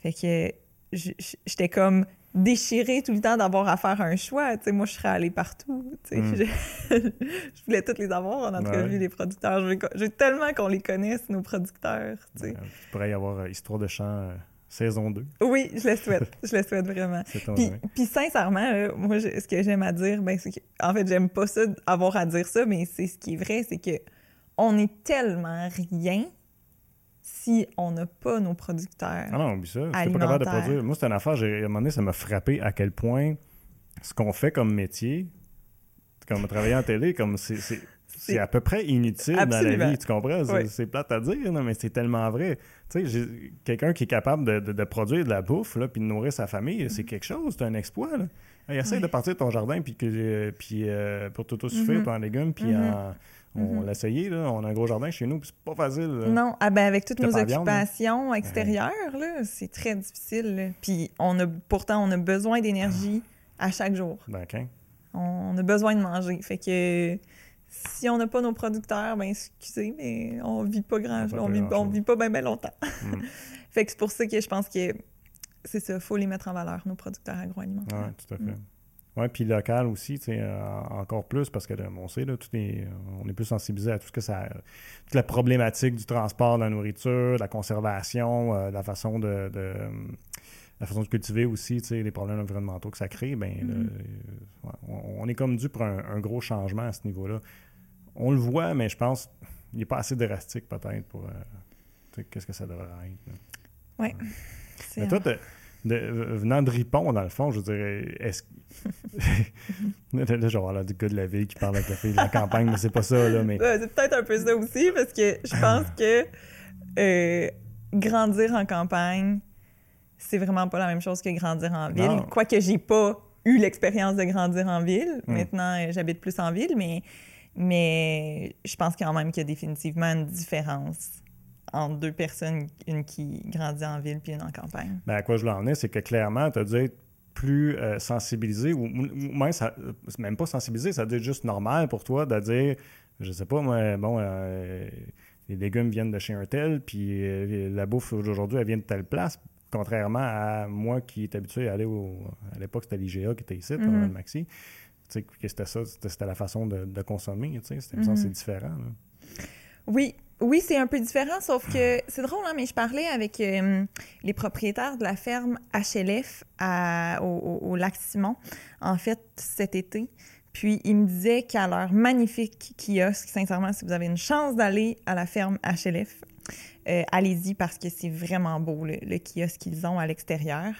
Fait que j'étais comme déchirée tout le temps d'avoir à faire un choix. moi, je serais allée partout. Hmm. Je, voulais toutes les avoir en entrevue, les producteurs. Je veux, tellement qu'on les connaisse, nos producteurs. Tu pourrais y avoir euh, Histoire de chant euh, saison 2. Oui, je le souhaite. je le souhaite vraiment. Puis, puis, sincèrement, moi, ce que j'aime à dire, ben, c'est que, en fait, j'aime pas ça, avoir à dire ça, mais c'est ce qui est vrai, c'est que on est tellement rien si on n'a pas nos producteurs. Ah non, oublie ça. pas capable de produire. Moi, c'est une affaire, à un moment donné, ça m'a frappé à quel point ce qu'on fait comme métier, comme travailler en télé, comme c'est c'est à peu près inutile dans la vie, tu comprends? C'est plate à dire, mais c'est tellement vrai. Tu sais, quelqu'un qui est capable de, produire de la bouffe, là, puis de nourrir sa famille, c'est mm-hmm. quelque chose, c'est un exploit, là. essaye de partir de ton jardin, puis, que, puis euh, pour tout suffire, mm-hmm. en légumes, puis mm-hmm. On l'a essayé, là. On a un gros jardin chez nous, puis c'est pas facile. Non, ah ben avec toutes nos occupations extérieures, là, c'est très difficile. Puis on a, pourtant, on a besoin d'énergie à chaque jour. Ben, On a besoin de manger. Fait que si on n'a pas nos producteurs, ben excusez, mais on vit pas grand on, vit, on vit pas bien longtemps. Mm. fait que c'est pour ça que je pense que c'est ça, faut les mettre en valeur, nos producteurs agroalimentaires. Oui, tout à fait. Mm. Oui, puis local aussi, euh, encore plus, parce que on sait, là, tout est, on est plus sensibilisé à tout ce que ça. toute la problématique du transport de la nourriture, de la conservation, euh, la façon de, la façon de cultiver aussi, tu sais, les problèmes environnementaux que ça crée, ben, mm. on, est comme dû pour un, gros changement à ce niveau-là. On le voit, mais je pense qu'il n'est pas assez drastique peut-être pour euh, qu'est-ce que ça devrait être. Oui. Mais toi, venant de Ripon, dans le fond, je dirais, est-ce là, je vais avoir du gars de la ville qui parle avec la fille de la campagne, mais c'est pas ça, là. Mais... c'est peut-être un peu ça aussi, parce que je pense que euh, grandir en campagne, c'est vraiment pas la même chose que grandir en ville. Quoique j'ai pas eu l'expérience de grandir en ville. Hmm. Maintenant, euh, j'habite plus en ville, mais, mais je pense quand même qu'il y a définitivement une différence entre deux personnes, une qui grandit en ville puis une en campagne. Ben, à quoi je voulais en venir, c'est que clairement, tu as dû être plus euh, sensibilisé, ou, même, ça, même pas sensibilisé, ça doit être juste normal pour toi de dire, je sais pas, moi, bon, euh, les légumes viennent de chez un tel, puis euh, la bouffe aujourd'hui, elle vient de telle place, contrairement à moi qui est habitué à aller au. À l'époque, c'était l'IGA qui était ici, mm le Maxi. Tu sais, que c'était ça, c'était la façon de, consommer, tu sais, c'est mm-hmm. différent. Oui, oui, c'est un peu différent, sauf que c'est drôle, hein, mais je parlais avec euh, les propriétaires de la ferme HLF au, lac Simon, en fait, cet été. Puis ils me disaient qu'à leur magnifique kiosque, sincèrement, si vous avez une chance d'aller à la ferme HLF, euh, allez-y parce que c'est vraiment beau le, kiosque qu'ils ont à l'extérieur.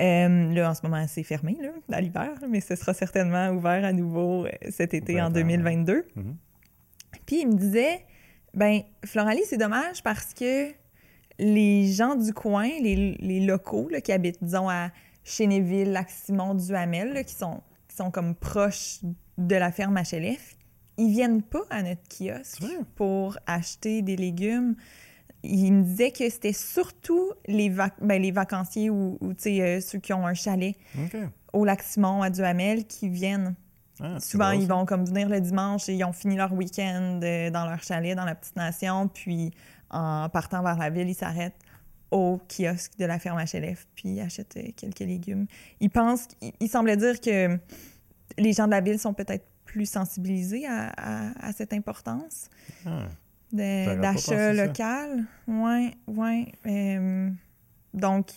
Euh, là, en ce moment, c'est fermé là, à l'hiver, mais ce sera certainement ouvert à nouveau cet été en 2022. Mm-hmm. Puis ils me disaient ben, Floralie, c'est dommage parce que les gens du coin, les, locaux qui habitent, disons, à Chénéville, Lac-Simon, Duhamel, qui, sont, qui sont comme proches de la ferme HLF, ils viennent pas à notre kiosque pour acheter des légumes. Ils me disaient que c'était surtout les, ben, les vacanciers ou, euh, ceux qui ont un chalet au Lac-Simon, à Duhamel, qui viennent. Ah, Souvent, ils vont comme venir le dimanche et ils ont fini leur week-end euh, dans leur chalet, dans la petite nation, puis en partant vers la ville, ils s'arrêtent au kiosque de la ferme HLF, puis ils achètent euh, quelques légumes. Ils pensent, il, semblait dire que les gens de la ville sont peut-être plus sensibilisés à, cette importance ah, d'achat local. Oui, oui. Euh, donc,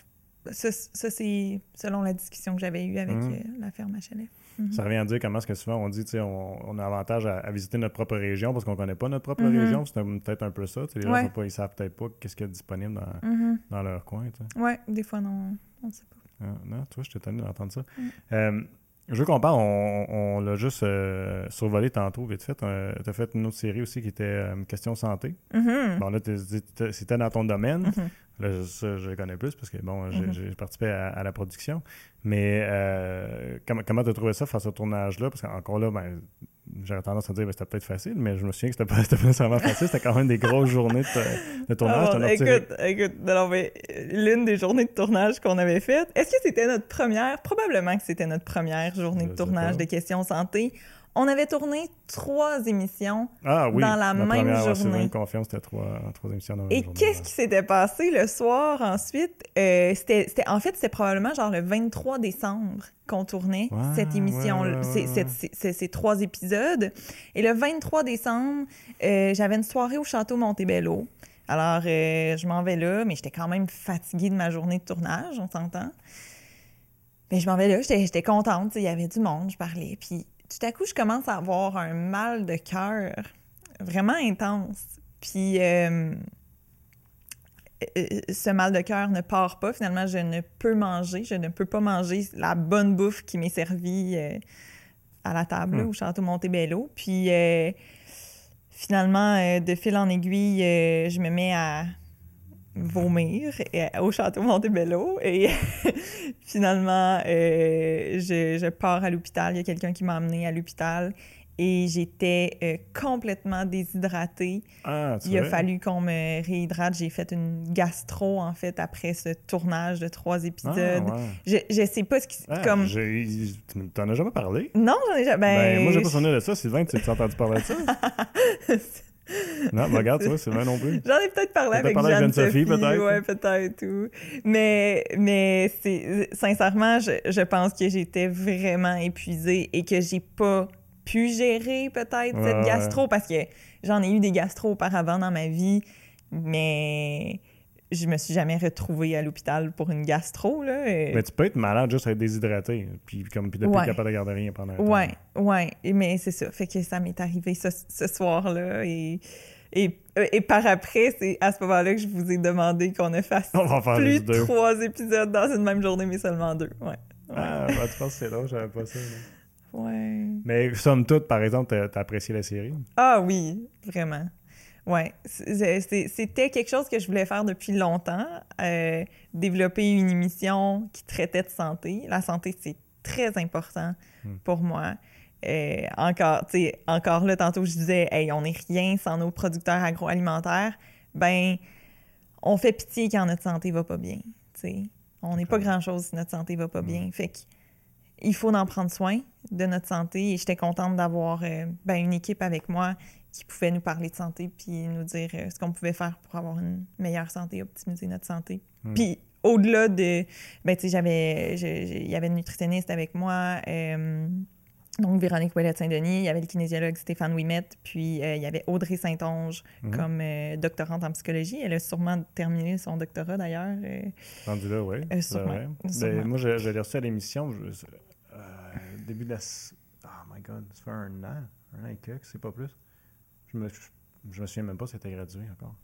ça, c'est selon la discussion que j'avais eue avec mmh. la ferme HLF. Mhm. Ça revient à dire comment est-ce que souvent on dit, on, on a avantage à, visiter notre propre région parce qu'on ne connaît pas notre propre mhm. région. C'est peut-être un peu ça. Les gens ne ils savent peut-être pas qu'est-ce qu'il y a disponible dans, mhm. dans leur coin. Oui, des fois, non, on ne sait pas. Ah, non, toi, je t'étonné d'entendre ça. Euh, je veux qu'on parle, on, l'a juste euh, survolé tantôt, vite fait. Euh, tu as fait une autre série aussi qui était Question santé. Bon, là, c'était dans ton domaine. Là, ça, je connais plus parce que, bon, j'ai participé à, la production. Mais euh, comment tu as trouvé ça face au tournage-là? Parce qu'encore là, ben, j'aurais tendance à dire que ben, c'était peut-être facile, mais je me souviens que c'était pas, pas nécessairement facile. C'était quand même des grosses journées de, tournage. Ah écoute, écoute l'une des journées de tournage qu'on avait faites, est-ce que c'était notre première? Probablement que c'était notre première journée de tournage de questions santé. On avait tourné trois émissions ah dans la, même journée. Ouais, confiance, c'était trois, trois, émissions dans la Et qu'est-ce qui s'était passé le soir ensuite? Euh, c'était, en fait, c'était probablement genre le 23 décembre qu'on tournait cette émission, ces trois épisodes. Et le 23 décembre, euh, j'avais une soirée au Château Montebello. Alors, euh, je m'en vais là, mais j'étais quand même fatiguée de ma journée de tournage, on s'entend. Mais je m'en vais là, j'étais contente, il y avait du monde, je parlais. Puis tout à coup, je commence à avoir un mal de cœur vraiment intense. Puis euh, euh, ce mal de cœur ne part pas. Finalement, je ne peux manger, je ne peux pas manger la bonne bouffe qui m'est servie euh, à la table hmm. au Château Montebello. Puis finalement, de fil en aiguille, je me mets à vomir au château Montebello. Et finalement, euh, je, pars à l'hôpital. Il y a quelqu'un qui m'a amené à l'hôpital et j'étais euh, complètement déshydratée. Ah, Il a fallu qu'on me réhydrate. J'ai fait une gastro, en fait, après ce tournage de trois épisodes. Ah, je, je sais pas ce qui... Ah, comme... T'en as jamais parlé? Non, j'en ai jamais... Ben, ben, moi, j'ai pas souvenir de ça. Sylvain, tu t'es entendu parler de ça? Non, mais regarde, tu vois, c'est vrai non plus. J'en ai peut-être parlé avec Jeanne-Sophie, peut-être. Ouais, peut-être. Mais, mais c'est, sincèrement, je, je pense que j'étais vraiment épuisée et que j'ai pas pu gérer peut-être cette gastro parce que j'en ai eu des gastro auparavant dans ma vie, mais je me suis jamais retrouvée à l'hôpital pour une gastro. Là, Mais tu peux être malade juste à être déshydraté, puis comme puis de plus capable de garder rien pendant un temps. Ouais, ouais. Mais c'est ça. Fait que ça m'est arrivé ce, ce soir-là. Et, et, euh, et, par après, c'est à ce moment-là que je vous ai demandé qu'on ne fasse plus de trois épisodes dans une même journée, mais seulement deux. Ouais. Ah, bah, tu penses que c'est long, j'avais pas ça. Ouais. Mais somme toute, par exemple, t'as apprécié la série? Ah oui, vraiment. Oui, c'était quelque chose que je voulais faire depuis longtemps, euh, développer une émission qui traitait de santé. La santé, c'est très important hmm. pour moi. Euh, encore, encore là, tantôt, je disais, hey, on n'est rien sans nos producteurs agroalimentaires. Ben, on fait pitié quand notre santé va pas bien. On n'est pas grand-chose si notre santé va pas bien. Hmm. Fait il faut en prendre soin de notre santé et j'étais contente d'avoir euh, ben, une équipe avec moi qui pouvait nous parler de santé puis nous dire euh, ce qu'on pouvait faire pour avoir une meilleure santé, optimiser notre santé. Hmm. Puis au-delà de, ben tu sais, j'avais, il y avait une nutritionniste avec moi, euh, donc Véronique Ouellette-Saint-Denis, il y avait le kinésiologue Stéphane Ouimet, puis euh, il y avait Audrey Saint-Onge hmm. comme doctorante en psychologie. Elle a sûrement terminé son doctorat d'ailleurs. Rendu là, oui. Ben, moi, j'ai reçu à l'émission, début de la... Oh my God, ça fait un an, un an et quelques, c'est pas plus. Je me, je, me souviens même pas si c'était gradué encore.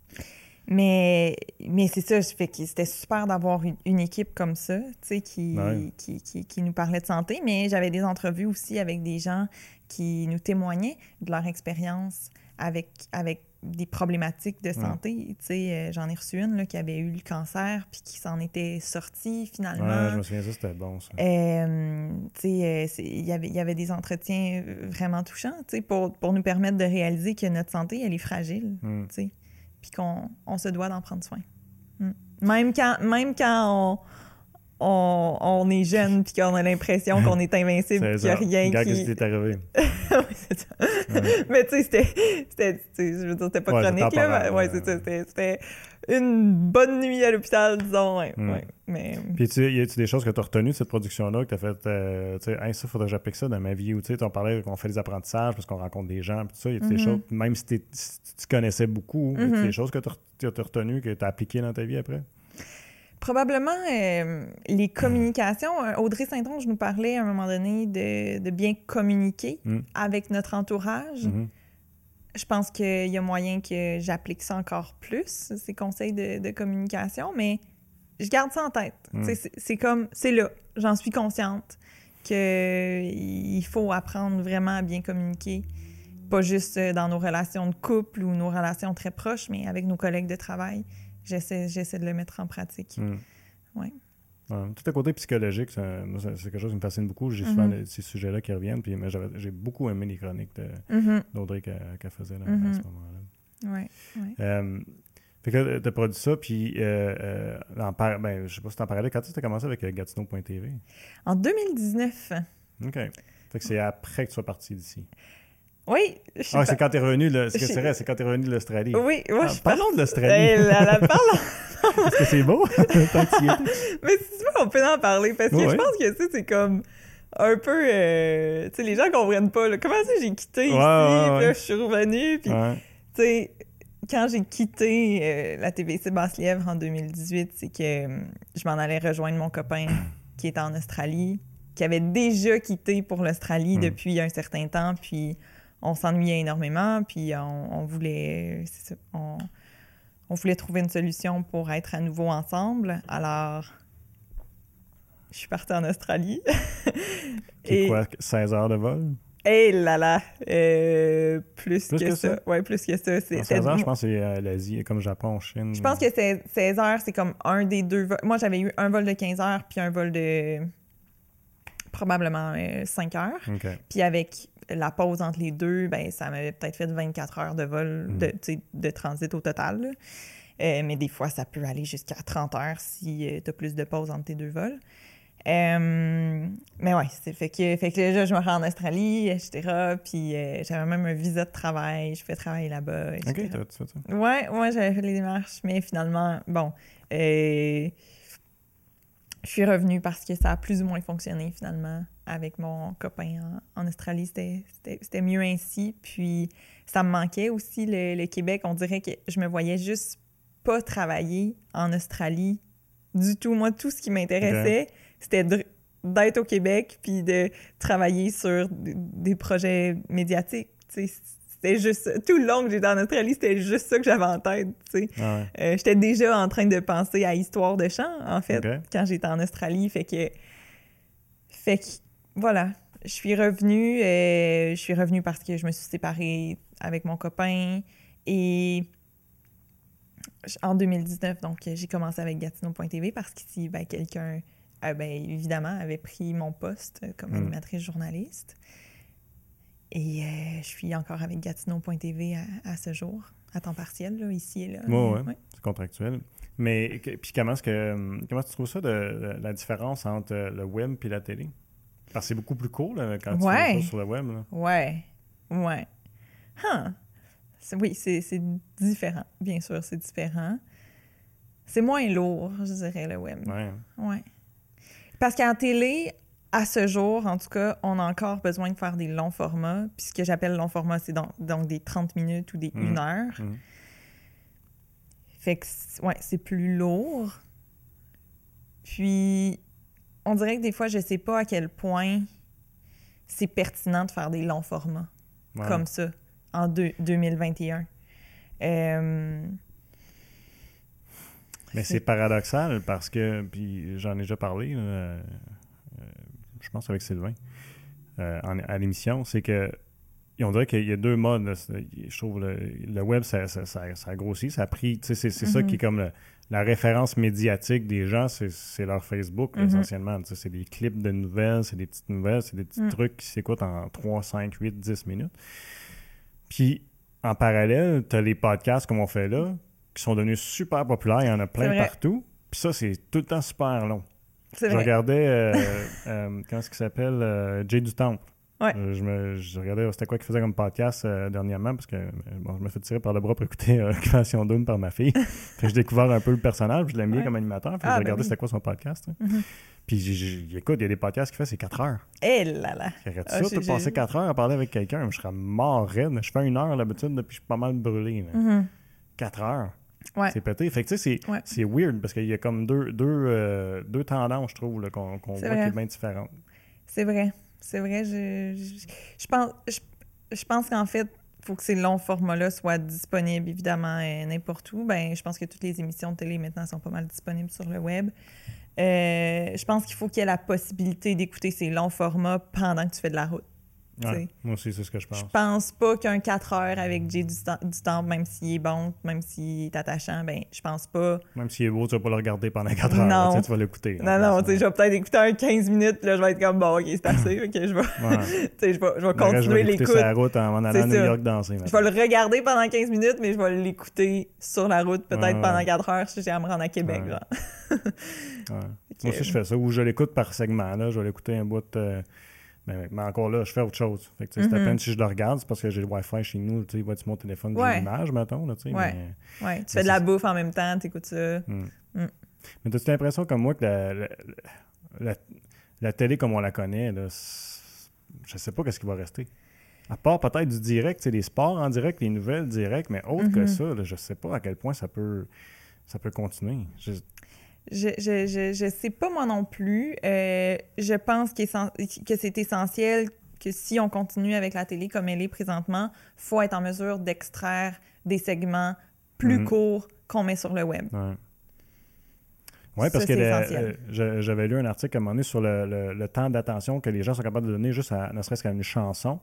Mais, mais c'est ça, que c'était super d'avoir une, équipe comme ça, tu sais, qui, qui, qui, qui, nous parlait de santé, mais j'avais des entrevues aussi avec des gens qui nous témoignaient de leur expérience avec, avec des problématiques de santé. Tu sais, euh, j'en ai reçu une là, qui avait eu le cancer puis qui s'en était sortie finalement. Ouais, je me souviens ça, c'était bon ça. Euh, euh, il y avait, y avait des entretiens vraiment touchants, pour, pour nous permettre de réaliser que notre santé, elle est fragile, sais, puis qu'on on se doit d'en prendre soin. Hmm. Même quand, même quand on on, est jeune puis qu'on a l'impression qu'on est invincible qu'il n'y a rien Gars, qui... qu'est-ce qui est arrivé? oui, c'est ça. Mais tu sais, c'était... Je veux dire, c'était pas chronique, là. Ouais, c'est ça. C'était une bonne nuit à l'hôpital, disons. Ouais, mm. ouais, mais... Puis, tu y a-tu des choses que tu as retenues de cette production-là, que tu as fait, euh, tu sais, hey, ça, faudrait que j'applique ça dans ma vie, ou tu sais, on parlait qu'on fait des apprentissages parce qu'on rencontre des gens, puis tout ça, il y a des mm-hmm. choses, même si, tu connaissais beaucoup, il y a des mm-hmm. choses que tu as, retenues, que tu as appliquées dans ta vie après? Probablement euh, les communications. Euh, Audrey Saint-Onge nous parlait à un moment donné de, de bien communiquer mm. avec notre entourage. Mm-hmm. Je pense qu'il y a moyen que j'applique ça encore plus, ces conseils de, de, communication, mais je garde ça en tête. C'est comme, c'est là, j'en suis consciente qu'il faut apprendre vraiment à bien communiquer, pas juste dans nos relations de couple ou nos relations très proches, mais avec nos collègues de travail j'essaie, j'essaie de le mettre en pratique. Hmm. tout à côté psychologique, c'est quelque chose qui me fascine beaucoup. J'ai souvent mm-hmm. ces sujets-là qui reviennent. Puis j'ai beaucoup aimé les chroniques mm-hmm. d'Audrey qu'elle faisait là, à mm-hmm. ce moment-là. Oui. Ouais. Euh, fait que produit ça, puis euh, euh, en par... ben, je sais pas si tu en parlais. Quand tu as commencé avec Gatineau.tv? En 2019. OK. Fait que c'est après que tu sois parti d'ici. Oui. Ah, c'est quand tu es revenu, le... c'est c'est c'est quand tu es revenu de l'Australie. Oui, moi, ah, je Parlons de l'Australie. Eh, la, parle. Est-ce que c'est beau? Mais si tu veux, on peut en parler, parce que je pense que, tu sais, c'est comme un peu... Euh, tu sais, les gens comprennent pas, là, comment ça j'ai quitté ici, puis là, je suis revenu, puis, tu sais, quand j'ai quitté euh, la TVC Basse-Lièvre en 2018, c'est que euh, je m'en allais rejoindre mon copain qui était en Australie, qui avait déjà quitté pour l'Australie hmm. depuis un certain temps, puis on s'ennuyait énormément, puis on, voulait on, voulait trouver une solution pour être à nouveau ensemble. Alors, je suis partie en Australie. Et quoi, 16 heures de vol? Eh là là! Euh, plus, que, ça. Ouais, plus que ça. 16 heures, je pense que c'est euh, l'Asie, comme Japon, Chine. Je pense que 16 heures, c'est comme un des deux vols. Moi, j'avais eu un vol de 15 heures, puis un vol de probablement 5 euh, heures. Puis avec la pause entre les deux, ben, ça m'avait peut-être fait 24 heures de vol, mm. de, de transit au total. Euh, mais des fois, ça peut aller jusqu'à 30 heures si euh, tu as plus de pauses entre tes deux vols. Euh, mais ouais, c'est fait que, fait que déjà, je me rends en Australie, etc. Puis j'avais même un visa de travail, je fais travailler là-bas. OK, tu fait ça? Ouais, ouais, j'avais fait les démarches, mais finalement, bon, je suis revenue parce que ça a plus ou moins fonctionné finalement avec mon copain en, Australie. C'était mieux ainsi. Puis ça me manquait aussi le, Québec. On dirait que je me voyais juste pas travailler en Australie du tout. Moi, tout ce qui m'intéressait, c'était d'être au Québec puis de travailler sur des projets médiatiques. C'était juste tout le long que j'étais en Australie, c'était juste ça que j'avais en tête. Ah euh, j'étais déjà en train de penser à Histoire de chant, en fait, quand j'étais en Australie. Fait que, fait que voilà, je suis revenue. Euh, je suis revenue parce que je me suis séparée avec mon copain. Et en 2019, donc j'ai commencé avec Gatineau.tv parce qu'ici, ben, quelqu'un, euh, ben, évidemment, avait pris mon poste comme mm. animatrice journaliste. Et euh, je suis encore avec Gatineau.tv à, ce jour, à temps partiel, là, ici et là. Oui, ouais. c'est contractuel. Mais puis comment est-ce que comment tu trouves ça de, la différence entre le web et la télé? Parce que c'est beaucoup plus cool quand tu fais sur le web. Là. Ouais. Ouais. Huh. Oui, c'est différent. Bien sûr, c'est différent. C'est moins lourd, je dirais, le web. Ouais. Ouais. Parce qu'en télé, à ce jour, en tout cas, on a encore besoin de faire des longs formats. Puis ce que j'appelle long format, c'est donc, des 30 minutes ou des 1 mmh. heure. Mmh. Fait que, ouais, c'est plus lourd. Puis, on dirait que des fois, je sais pas à quel point c'est pertinent de faire des longs formats comme ça en 2021. Euh, Mais c'est paradoxal parce que, puis j'en ai déjà parlé, euh, je pense avec Sylvain, euh, à l'émission, c'est que on dirait qu'il y a deux modes. Je trouve le, le web, ça, ça, ça, a grossi, ça a pris. C'est ça mm-hmm. qui est comme le, la référence médiatique des gens, c'est leur Facebook, mhm. essentiellement. C'est des clips de nouvelles, c'est des petites nouvelles, c'est des petits mm. trucs qui s'écoutent en 3, 5, 8, 10 minutes. Puis, en parallèle, tu as les podcasts comme on fait là, qui sont devenus super populaires. Il y en a plein partout. Puis ça, c'est tout le temps super long. Je regardais, euh, euh, comment est-ce qu'il s'appelle? Euh, Jay du Euh, je, me, je regardais c'était quoi qu'il faisait comme podcast euh, dernièrement parce que euh, bon, je me fais tirer par le bras pour écouter Occupation Doom par ma fille. j'ai découvert un peu le personnage, je l'aime bien comme animateur. Puis ah, je ben regardais c'était quoi son podcast. Hein. Mm-hmm. Puis j'écoute, il y a des podcasts qui fait c'est 4 heures. Eh là là! J'arrête ah, ça, de passer 4 heures à parler avec quelqu'un, je serais mort raide. Je fais une heure l'habitude, depuis je suis pas mal brûlé. 4 mm-hmm. heures. Ouais. C'est pété. Fait que tu sais, c'est weird parce qu'il y a comme deux, deux, deux tendances, je trouve, qu'on voit qui est bien différentes. C'est vrai. C'est vrai, je, je, pense, je, pense qu'en fait, faut que ces longs formats-là soient disponibles, évidemment, euh, n'importe où. Ben, je pense que toutes les émissions de télé maintenant sont pas mal disponibles sur le web. Euh, je pense qu'il faut qu'il y ait la possibilité d'écouter ces longs formats pendant que tu fais de la route. Ouais, moi aussi, c'est ce que je pense. Je pense pas qu'un 4 heures avec Jay du, du temps, même s'il est bon, même s'il est attachant, ben je pense pas. Même s'il est beau, tu vas pas le regarder pendant 4 heures. Non. tu vas l'écouter. Non, non, tu sais, je vais peut-être écouter un 15 minutes, là, je vais être comme bon, ok, c'est assez, ok, je vais. tu sais, je vais, je vais continuer l'écoute. sur la route en, allant à New York danser. Je vais le regarder pendant 15 minutes, mais je vais l'écouter sur la route, peut-être pendant 4 heures, si j'ai à me rendre à Québec, genre. Moi aussi, je fais ça. Ou je l'écoute par segment, là. Je vais l'écouter un bout. de... Mais, mais, encore là, je fais autre chose. Fait que, c'est à mm-hmm. peine si je le regarde, c'est parce que j'ai le Wi-Fi chez nous. Va être sur mon téléphone, j'ai l'image, mettons. Là, ouais. Mais, ouais. Tu fais de la bouffe en même temps, tu écoutes ça. Mm. Mm. Mais as-tu l'impression, comme moi, que la, la, la, télé comme on la connaît, là, je sais pas qu'est-ce qui va rester. À part peut-être du direct, les sports en direct, les nouvelles direct, mais autre que mm-hmm. ça, je sais pas à quel point ça peut, ça peut continuer. Je, je, je, je, sais pas moi non plus. Euh, je pense que c'est essentiel que si on continue avec la télé comme elle est présentement, faut être en mesure d'extraire des segments plus mhm. courts qu'on met sur le web. Oui, parce que euh, j'avais lu un article à un moment donné sur le, le temps d'attention que les gens sont capables de donner juste à ne serait-ce qu'à une chanson.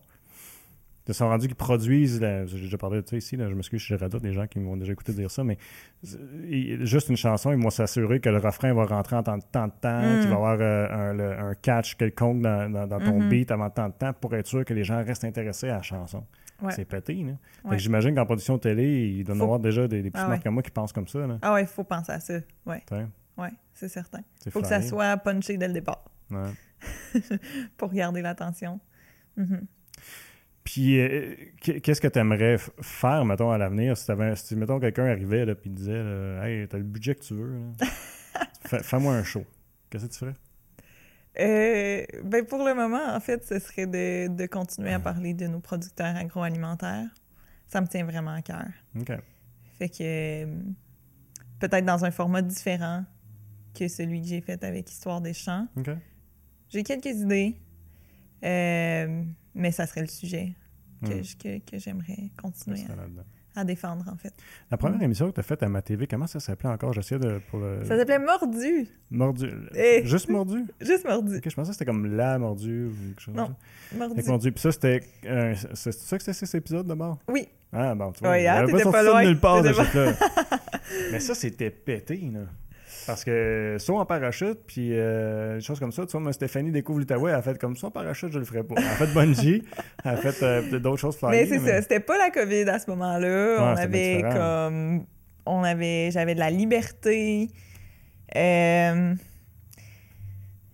Ils sont rendus qu'ils produisent, j'ai déjà parlé de ça ici, là, je m'excuse, je radote des gens qui m'ont déjà écouté dire ça, mais juste une chanson, ils vont s'assurer que le refrain va rentrer en tant de temps, qu'il va y avoir euh, un, catch quelconque dans, ton mm-hmm. beat avant tant de temps pour être sûr que les gens restent intéressés à la chanson. C'est pété. Là. J'imagine qu'en production télé, il doit y avoir déjà des, des petits ah, comme moi qui pensent comme ça. Là. Ah ouais, il faut penser à ça. Oui, ouais, c'est certain. Il faut que ça soit punché dès le départ. pour garder l'attention. Mm-hmm. Puis, euh, qu'est-ce que tu aimerais faire, mettons, à l'avenir, si, si, mettons, quelqu'un arrivait et disait Hey, t'as le budget que tu veux, fais-moi un show. Qu'est-ce que tu ferais? Euh, ben pour le moment, en fait, ce serait de, de, continuer à parler de nos producteurs agroalimentaires. Ça me tient vraiment à cœur. OK. Fait que peut-être dans un format différent que celui que j'ai fait avec Histoire des champs. OK. J'ai quelques idées. Euh, mais ça serait le sujet que, hmm. que, j'aimerais continuer à, défendre, en fait. La première émission que tu as faite à ma TV, comment ça s'appelait encore? J'essayais de... Pour Ça s'appelait Mordu. Mordu. Juste Mordu? Juste Mordu. je pensais que c'était comme La Mordu ou quelque chose. Non, Mordu. mordu. Puis ça, c'était... c'est ça que c'était cet épisode d'abord? Oui. Ah, bon, tu vois. Oui, hein, t'étais pas loin. Nulle part, de Mais ça, c'était pété, là. Parce que soit en parachute, puis euh, des choses comme ça. Tu vois, moi, Stéphanie découvre l'Outaouais, elle a fait comme ça en parachute, je le ferais pas. Elle a fait bungee, elle a fait euh, d'autres choses Mais c'est ça, c'était pas la COVID à ce moment-là. on avait comme. On avait. J'avais de la liberté. Euh,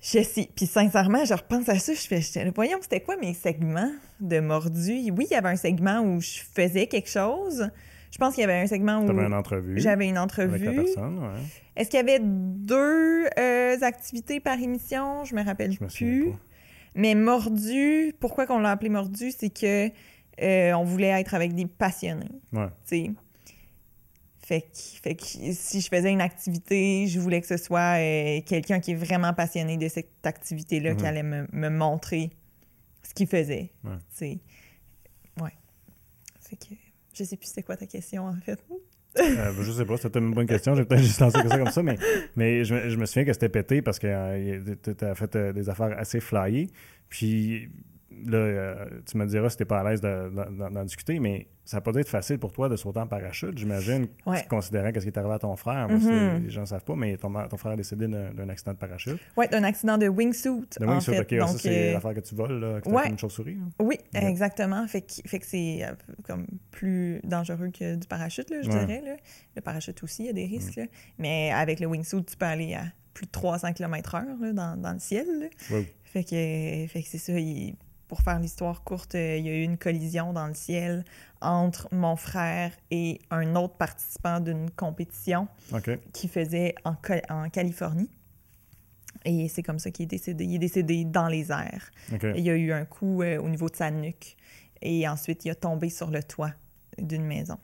je sais. Puis sincèrement, je repense à ça, je fais. Voyons, c'était quoi mes segments de mordu? Oui, il y avait un segment où je faisais quelque chose. Je pense qu'il y avait un segment où. une entrevue. J'avais une entrevue. Avec la personne, ouais. Est-ce qu'il y avait deux euh, activités par émission? Je me rappelle je plus. Mais Mordu, pourquoi qu'on l'a appelé Mordu? C'est que euh, on voulait être avec des passionnés. Ouais. Fait que, fait que, si je faisais une activité, je voulais que ce soit euh, quelqu'un qui est vraiment passionné de cette activité-là, qui mhm. allait me, me, montrer ce qu'il faisait. Ouais. ouais. Fait que je sais plus c'est quoi ta question, en fait. euh, je sais pas, c'était une bonne question. J'ai peut-être juste lancé ça comme ça, mais, mais je, me souviens que c'était pété parce que euh, tu as fait euh, des affaires assez flyées. Puis là, euh, tu me diras si tu pas à l'aise d'en discuter, mais ça dû être facile pour toi de sauter en parachute, j'imagine, considérant ce qui est arrivé à ton frère. Mm-hmm. les gens ne savent pas, mais ton, frère a décédé d'un accident de parachute. Oui, d'un accident de wingsuit. De wingsuit, en fait. OK. ça, c'est euh, l'affaire que tu voles, là, que ouais. une chauve-souris. Oui, exactement. Fait que, fait que c'est euh, comme plus dangereux que du parachute, là, je dirais. Là. Le parachute aussi, il y a des risques. Mm. Mais avec le wingsuit, tu peux aller à plus de 300 km/h dans, dans, le ciel. Fait que, fait que c'est ça. Il, pour faire l'histoire courte, euh, il y a eu une collision dans le ciel entre mon frère et un autre participant d'une compétition qui faisait en, en, Californie. Et c'est comme ça qu'il est décédé. Il est décédé dans les airs. Il y a eu un coup euh, au niveau de sa nuque. Et ensuite, il a tombé sur le toit d'une maison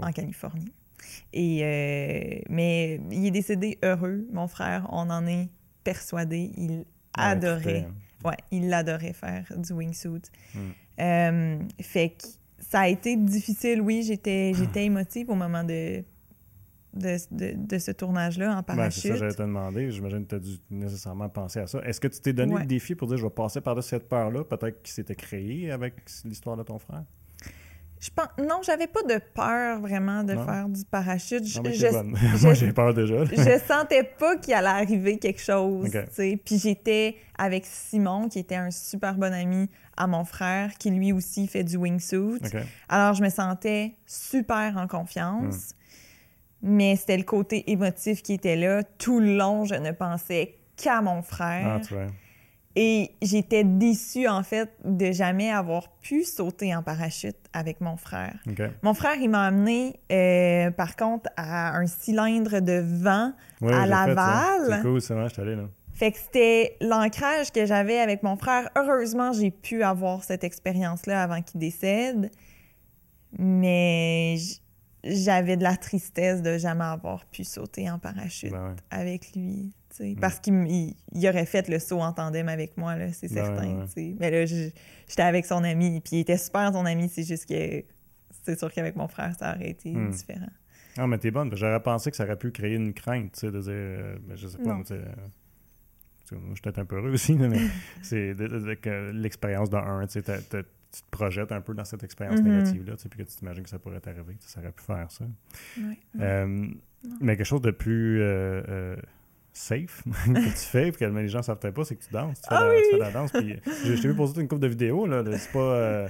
en Californie. Et, euh, mais il est décédé heureux, mon frère. On en est persuadé. Il adorait hein. Ouais, il adorait faire du wingsuit. Hmm. Euh, fait que ça a été difficile, oui, j'étais j'étais émotive au moment de, de, de, de ce tournage-là en Ben, c'est parachute. ça, j'allais te demander. J'imagine que tu as dû nécessairement penser à ça. Est-ce que tu t'es donné Ouais. le défi pour dire je vais passer par-dessus cette peur-là, peut-être qui s'était créée avec l'histoire de ton frère? Je pense, non, j'avais pas de peur vraiment de Non? faire du parachute. Non, mais Je- c'est je- bonne. je- Moi, j'ai peur déjà. je sentais pas qu'il allait arriver quelque chose. Ok. tu sais. Puis j'étais avec Simon, qui était un super bon ami à mon frère, qui lui aussi fait du wingsuit. OK. Alors je me sentais super en confiance. Mais c'était le côté émotif qui était là. Tout le long, je ne pensais qu'à mon frère. Ah, tu vois. Et j'étais déçue, en fait, de jamais avoir pu sauter en parachute avec mon frère. Mon frère, il m'a amené, euh, par contre, à un cylindre de vent Oui, à. Laval. C'est cool, c'est vrai, je suis allé là. Fait que c'était l'ancrage que j'avais avec mon frère. Heureusement, j'ai pu avoir cette expérience-là avant qu'il décède. Mais j'avais de la tristesse de jamais avoir pu sauter en parachute Ben ouais. avec lui. Mm. Parce qu'il m- il- il aurait fait le saut en tandem avec moi, là, c'est certain. ouais, ouais. Mais là, j'étais avec son ami, puis il était super son ami. C'est juste que c'est sûr qu'avec mon frère, ça aurait été Mm. différent. Ah, mais t'es bonne. J'aurais pensé que ça aurait pu créer une crainte, tu sais, de dire, euh, ben, je sais pas, Non. tu sais, euh, je suis peut-être un peu heureux aussi, mais c'est l'expérience de un, tu sais, tu te projettes un peu dans cette expérience Mhm. négative-là, tu sais, puis que tu t'imagines que ça pourrait t'arriver, ça aurait pu faire ça. Ouais. Euh, mais quelque chose de plus euh, safe que tu fais, puis que les gens savent peut-être pas, c'est que tu danses. Tu fais, Ah la, oui! tu fais la danse. Puis, euh, je je t'ai vu poser toute une couple de vidéos. Là, là, c'est pas. euh,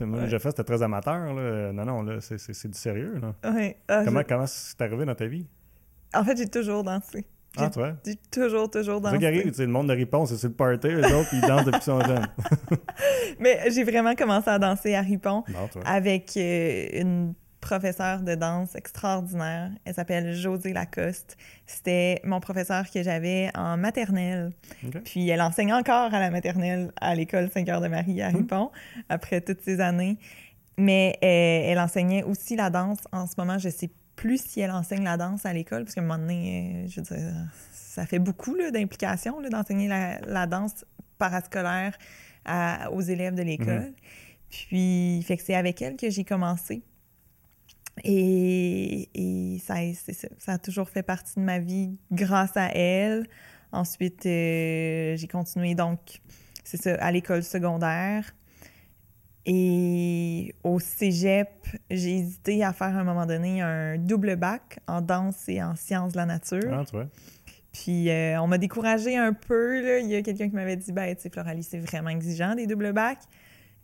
moi, Ouais. j'ai fait, c'était très amateur. Là. Non, non, là, c'est, du sérieux. Là. Ouais. Ah, Comment, je- comment c'est arrivé dans ta vie? En fait, j'ai toujours dansé. Ah, tu vois? J'ai toujours, toujours C'est ça dansé. qui arrive, tu sais, le monde de Ripon, c'est sur le party, eux autres, ils dansent depuis qu'ils sont jeunes. Mais j'ai vraiment commencé à danser à Ripon Non, avec euh, une professeure de danse extraordinaire. Elle s'appelle Josée Lacoste. C'était mon professeur que j'avais en maternelle. Puis elle enseigne encore à la maternelle à l'école Saint-Cœur-de-Marie à Ripon, après toutes ces années. Mais euh, elle enseignait aussi la danse. En ce moment, je sais plus si elle enseigne la danse à l'école, parce qu'à un moment donné, euh, je veux dire, ça fait beaucoup d'implications d'enseigner la, la danse parascolaire à- aux élèves de l'école. Puis, fait que c'est avec elle que j'ai commencé. Et, et ça, ça, ça a toujours fait partie de ma vie grâce à elle. Ensuite, euh, j'ai continué donc, c'est ça, à l'école secondaire. Et au cégep, j'ai hésité à faire à un moment donné un double bac en danse et en sciences de la nature. Ah, tu vois. Puis euh, on m'a découragé un peu. Là. Il y a quelqu'un qui m'avait dit Ben, tu sais, Floralie, c'est vraiment exigeant des doubles bacs.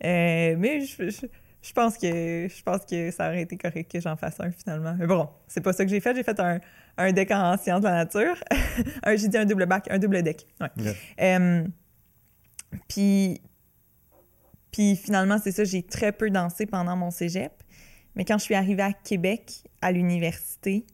Euh, mais je, je, je pense que je pense que ça aurait été correct que j'en fasse un finalement. Mais bon, c'est pas ça que j'ai fait. J'ai fait un, un deck en sciences de la nature. un, j'ai dit un double bac, un double deck. Ouais. Puis, puis finalement, c'est ça, j'ai très peu dansé pendant mon cégep. Mais quand je suis arrivée à Québec, à l'université,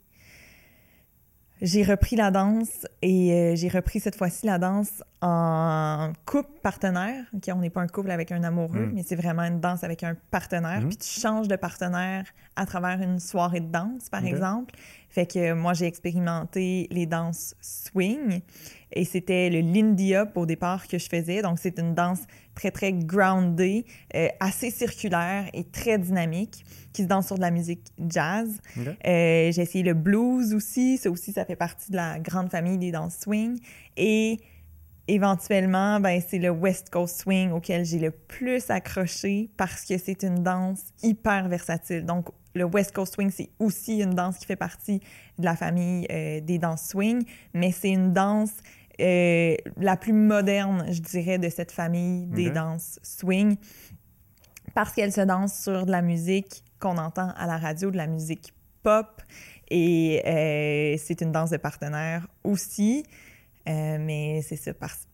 j'ai repris la danse et euh, j'ai repris cette fois-ci la danse en couple partenaire. OK, on n'est pas un couple avec un amoureux, Mm. mais c'est vraiment une danse avec un partenaire. Mm. Puis tu changes de partenaire à travers une soirée de danse, par exemple. Fait que moi, j'ai expérimenté les danses swing et c'était le Lindy Hop au départ que je faisais. Donc, c'est une danse très, très groundée, euh, assez circulaire et très dynamique qui se danse sur de la musique jazz. Euh, j'ai essayé le blues aussi. Ça aussi, ça fait partie de la grande famille des danses swing. Et éventuellement, ben, c'est le West Coast Swing auquel j'ai le plus accroché parce que c'est une danse hyper versatile. Donc, le West Coast Swing, c'est aussi une danse qui fait partie de la famille euh, des danses swing, mais c'est une danse euh, la plus moderne, je dirais, de cette famille des Ok. danses swing parce qu'elle se danse sur de la musique qu'on entend à la radio, de la musique pop. Et euh, c'est une danse de partenaire aussi. Euh, mais c'est ça, parce,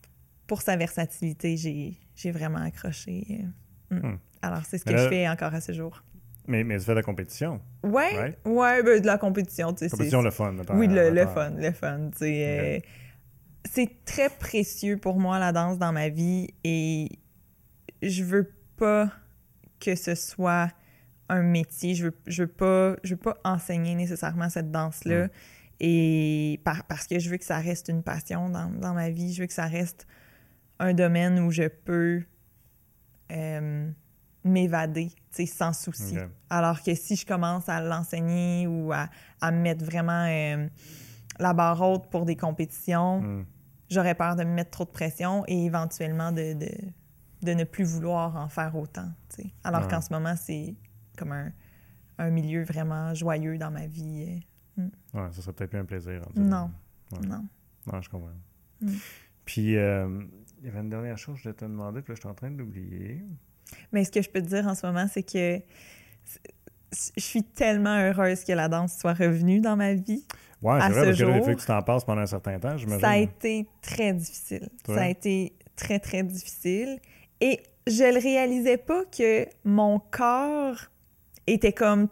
pour sa versatilité, j'ai, vraiment accroché. euh, mm. Hmm. Alors, c'est ce que là- je fais encore à ce jour. Mais, mais tu fais de la compétition. Ouais, Right. ouais, ben, de la compétition, tu sais. Compétition, le fun. mettons, oui, le, le fun, le fun. tu sais, euh, c'est très précieux pour moi, la danse, dans ma vie. Et je veux pas que ce soit un métier. Je veux, je veux, pas, je veux pas enseigner nécessairement cette danse-là. Mm. Et par- parce que je veux que ça reste une passion dans, dans ma vie. Je veux que ça reste un domaine où je peux euh, m'évader, tu sais, sans souci. Alors que si je commence à l'enseigner ou à, à me mettre vraiment euh, la barre haute pour des compétitions, Hmm. j'aurais peur de me mettre trop de pression et éventuellement de, de, de ne plus vouloir en faire autant. tu sais. Alors qu'en ce moment, c'est comme un, un milieu vraiment joyeux dans ma vie. Ouais, ça serait peut-être plus un plaisir. là. Non. Ouais. Non. Non, je comprends. Mm. Puis, euh, il y avait une dernière chose que je voulais te demander, puis là, je suis en train d'oublier. Mais ce que je peux te dire en ce moment, c'est que je suis tellement heureuse que la danse soit revenue dans ma vie. Ouais, c'est vrai, ce parce que jour, faut que tu t'en passes pendant un certain temps, j'imagine. Ça a été très difficile. Ouais. Ça a été très, très difficile. Et je le réalisais pas que mon corps était comme.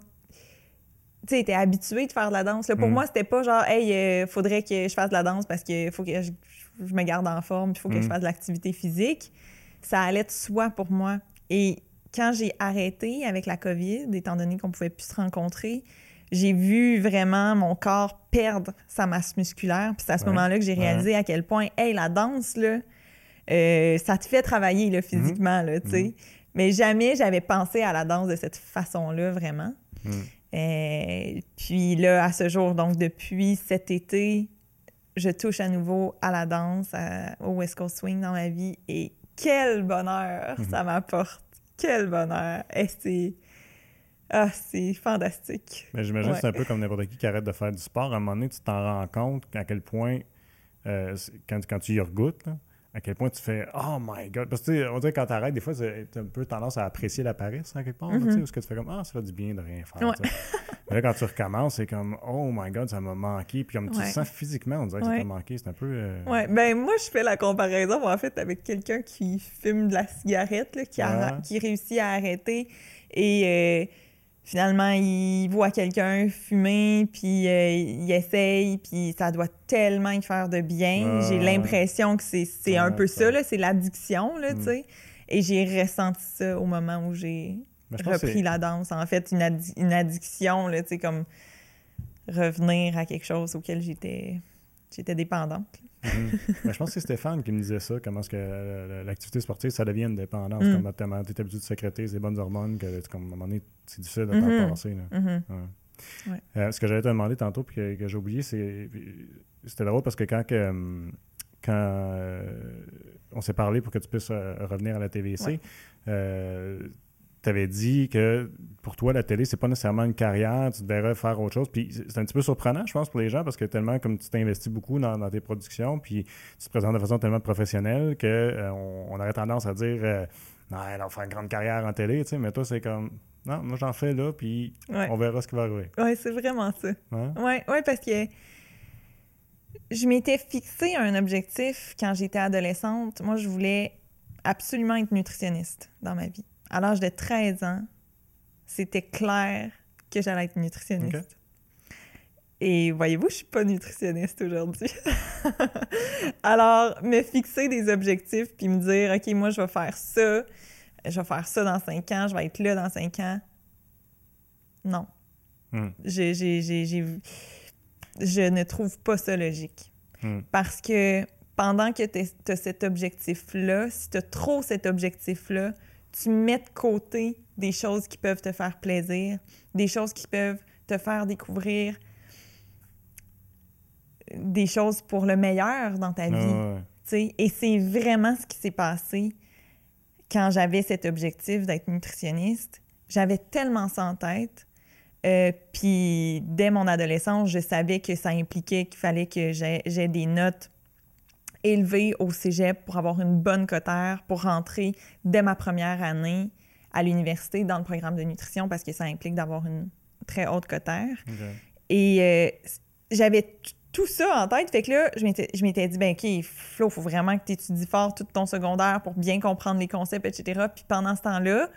Tu sais, était habitué de faire de la danse. là. Pour Mm. moi, c'était pas genre, hey, euh, faudrait que je fasse de la danse parce que faut que je, je me garde en forme, il faut que Mm. je fasse de l'activité physique. Ça allait de soi pour moi. Et quand j'ai arrêté avec la COVID, étant donné qu'on pouvait plus se rencontrer, j'ai vu vraiment mon corps perdre sa masse musculaire. Puis c'est à ce Ouais. moment-là que j'ai réalisé à quel point, hey, la danse, là, euh, ça te fait travailler là, physiquement, là, tu sais. Mhm. Mais jamais j'avais pensé à la danse de cette façon-là, vraiment. Mm. Euh, puis là, à ce jour, donc depuis cet été, je touche à nouveau à la danse, à- au West Coast Swing dans ma vie. Et quel bonheur Mhm. ça m'apporte! Quel bonheur! Et c'est... Ah, c'est fantastique. Mais j'imagine que c'est un peu comme n'importe qui qui arrête de faire du sport. À un moment donné, tu t'en rends compte à quel point, euh, quand, quand tu y regoutes, là, à quel point tu fais Oh my God. Parce que tu sais, on dirait quand tu arrêtes, des fois, tu as un peu tendance à apprécier la paresse, en quelque part. sais, Mhm. Parce que tu fais comme Ah, ça fait du bien de rien faire. Ouais. Mais là, quand tu recommences, c'est comme Oh my God, ça m'a manqué. Puis comme tu Ouais. le sens physiquement, on dirait que ça t'a manqué. C'est un peu. euh, Ouais, ben moi, je fais la comparaison, en fait, avec quelqu'un qui fume de la cigarette, là, qui, a- qui réussit à arrêter et euh, finalement, il voit quelqu'un fumer, puis euh, il essaye, puis ça doit tellement y faire de bien. J'ai l'impression que c'est c'est un peu ça. ça, là, c'est l'addiction, là, Mm. tu sais. Et j'ai ressenti ça au moment où j'ai que repris la danse. En fait, une, addi- une addiction, là, tu sais, comme revenir à quelque chose auquel j'étais j'étais dépendante. Mhm. Mais je pense que c'est Stéphane qui me disait ça, comment est-ce que euh, l'activité sportive, ça devient une dépendance. Mm. Comme tellement tu es habitué de sécréter ces bonnes hormones que comme, à un moment donné, c'est difficile de Mhm. t'en passer. là. Mhm. Ouais. Ouais. Euh, ce que j'allais te demander tantôt puis que, que j'ai oublié, c'est. C'était drôle parce que quand, que, hum, quand euh, on s'est parlé pour que tu puisses euh, revenir à la TVC, Ouais. Tu avais dit que pour toi, la télé, c'est pas nécessairement une carrière, tu devrais faire autre chose. Puis c'est un petit peu surprenant, je pense, pour les gens parce que tellement comme tu t'investis beaucoup dans, dans tes productions, puis tu te présentes de façon tellement professionnelle que euh, on, aurait tendance à dire. euh, non, elle va faire une grande carrière en télé, tu sais, mais toi, c'est comme, non, moi, j'en fais là, puis Ouais. on verra ce qui va arriver. Ouais, c'est vraiment ça. Hein? Ouais, ouais, parce que je m'étais fixé un objectif quand j'étais adolescente. Moi, je voulais absolument être nutritionniste dans ma vie. À l'âge de 13 ans, c'était clair que j'allais être nutritionniste. Et voyez-vous, je suis pas nutritionniste aujourd'hui. Alors, me fixer des objectifs puis me dire, OK, moi, je vais faire ça, je vais faire ça dans 5 ans, je vais être là dans 5 ans. Non. J'ai- j'ai- j'ai- j'ai- je ne trouve pas ça logique. Hmm. Parce que pendant que tu as cet objectif-là, si tu as trop cet objectif-là, tu mets de côté des choses qui peuvent te faire plaisir, des choses qui peuvent te faire découvrir des choses pour le meilleur dans ta Ah, vie. ouais, sais. Et c'est vraiment ce qui s'est passé quand j'avais cet objectif d'être nutritionniste. J'avais tellement ça en tête. Euh, puis dès mon adolescence, je savais que ça impliquait qu'il fallait que j'ai des notes élevées au cégep pour avoir une bonne cotère, pour rentrer dès ma première année à l'université dans le programme de nutrition parce que ça implique d'avoir une très haute cotère. Et euh, j'avais tout ça en tête. Fait que là, je m'étais, dit, ben OK, Flo, il faut vraiment que tu étudies fort tout ton secondaire pour bien comprendre les concepts, etc. Puis pendant ce temps-là,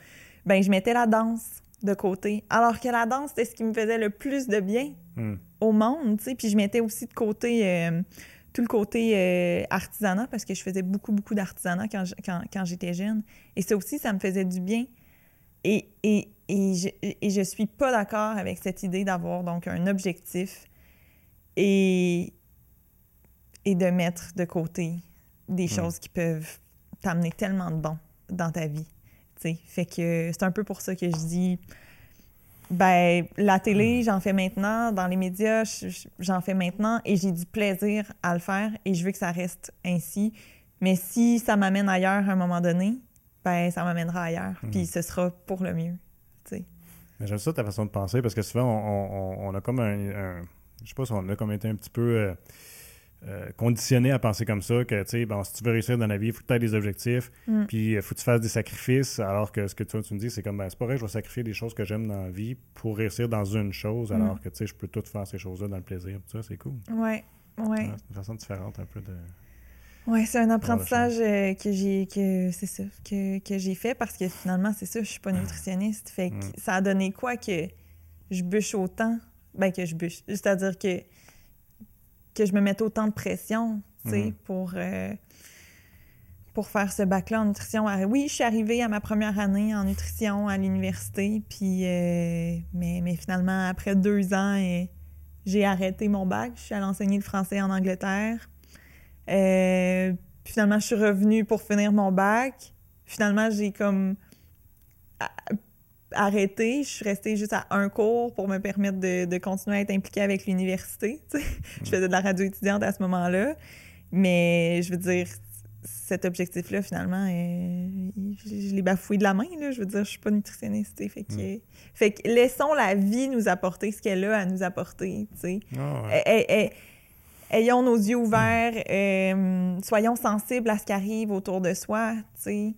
ben je mettais la danse de côté. Alors que la danse, c'était ce qui me faisait le plus de bien Hmm. au monde, tu sais. Puis je mettais aussi de côté euh, tout le côté euh, artisanat parce que je faisais beaucoup, beaucoup d'artisanat quand, je- quand, quand j'étais jeune. Et ça aussi, ça me faisait du bien. Et, et, et, je, et je suis pas d'accord avec cette idée d'avoir donc un objectif et, et de mettre de côté des Mm. choses qui peuvent t'amener tellement de bon dans ta vie. Fait que c'est un peu pour ça que je dis ben, la télé, Hmm. j'en fais maintenant. Dans les médias, je- j'en fais maintenant et j'ai du plaisir à le faire et je veux que ça reste ainsi. Mais si ça m'amène ailleurs à un moment donné, ben, ça m'amènera ailleurs. Hmm. Puis ce sera pour le mieux. Mais J'aime ça ta façon de penser parce que souvent, on, on- on a comme un, un- Je sais pas si on a comme été un petit peu euh, euh, conditionné à penser comme ça, que tu sais, bon, si tu veux réussir dans la vie, il faut que tu aies des objectifs, Mm. puis il faut que tu fasses des sacrifices, alors que ce que toi, tu me dis, c'est comme, ben, c'est pas vrai, je vais sacrifier des choses que j'aime dans la vie pour réussir dans une chose, Mm. alors que tu sais, je peux tout faire ces choses-là dans le plaisir. Ça, c'est cool. Ouais, ouais. C'est une façon différente un peu de. Ouais, c'est un apprentissage euh, que j'ai que c'est ça que, que j'ai fait parce que finalement c'est ça, je suis pas nutritionniste. Fait que Mm. ça a donné quoi que je bûche autant, ben que je bûche, c'est-à-dire que que je me mette autant de pression, tu sais, Mhm. pour euh, pour faire ce bac-là en nutrition. Ah, Oui, je suis arrivée à ma première année en nutrition à l'université, puis euh, mais, mais finalement après deux ans, euh, j'ai arrêté mon bac. Je suis allée enseigner le français en Angleterre. Euh, puis finalement, je suis revenue pour finir mon bac. Finalement, j'ai comme a- arrêté. Je suis restée juste à un cours pour me permettre de, de continuer à être impliquée avec l'université. Je faisais de la radio étudiante à ce moment-là. Mais je veux dire, cet objectif-là, finalement, euh, je, l'ai bafoué de la main. Là. Je veux dire, je suis pas nutritionniste. Fait que, fait que laissons la vie nous apporter ce qu'elle a à nous apporter. Ah, ouais. Eh, eh, eh, ayons nos yeux ouverts, euh, soyons sensibles à ce qui arrive autour de soi, tu sais.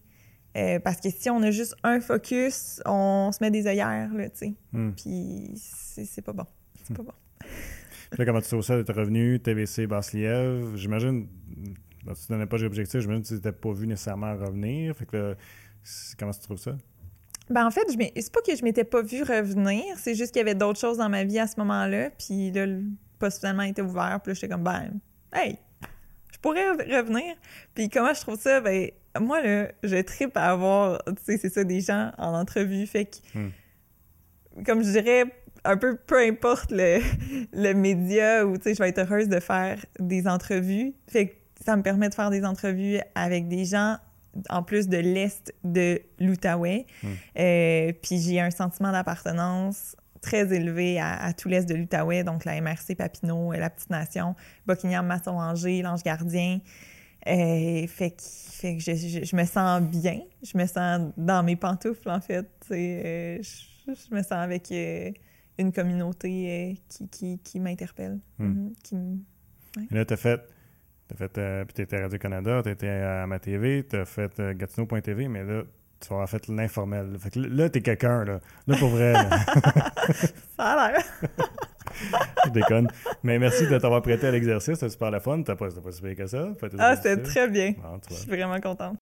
Euh, parce que si on a juste un focus, on se met des œillères, là, tu sais. Hmm. Puis c'est pas bon. C'est pas bon. Puis là, comment tu trouves ça d'être revenu, TVC Basse-Lièvre? J'imagine, ben, tu donnais pas d'objectif, j'imagine que tu n'étais pas vu nécessairement revenir. Fait que là, comment tu trouves ça? Ben en fait, je c'est pas que je m'étais pas vue revenir, c'est juste qu'il y avait d'autres choses dans ma vie à ce moment-là, puis là, le poste finalement était ouvert, puis là, j'étais comme, ben, hey, je pourrais re- revenir. Puis comment je trouve ça? Ben, moi, là, je tripe à avoir, tu sais, c'est ça, des gens en entrevue, fait que, Hmm. comme je dirais, un peu peu importe le, le média où, tu sais, je vais être heureuse de faire des entrevues, fait que ça me permet de faire des entrevues avec des gens en plus de l'Est de l'Outaouais. Euh, puis j'ai un sentiment d'appartenance très élevé à, à tout l'Est de l'Outaouais, donc la MRC Papineau, la Petite Nation, Buckingham, Masson-Angers, l'Ange Gardien. Euh, fait que, fait que je, je- je me sens bien, je me sens dans mes pantoufles, en fait. euh, je, je me sens avec euh, une communauté euh, qui, qui, qui m'interpelle. Hmm. Mhm, qui me- Et là, tu as fait. T'as fait euh, puis t'étais à Radio-Canada, t'étais à ma TV, t'as fait Gatineau.tv, mais là, tu vas avoir fait l'informel. Fait que là, là, t'es quelqu'un, là. Là, pour vrai, là. Ça a l'air. je déconne. Mais merci de t'avoir prêté à l'exercice, c'était super la fun. T'as pas, t'as pas si que ça. Ah, c'était très bien. Bon, Je suis vraiment contente.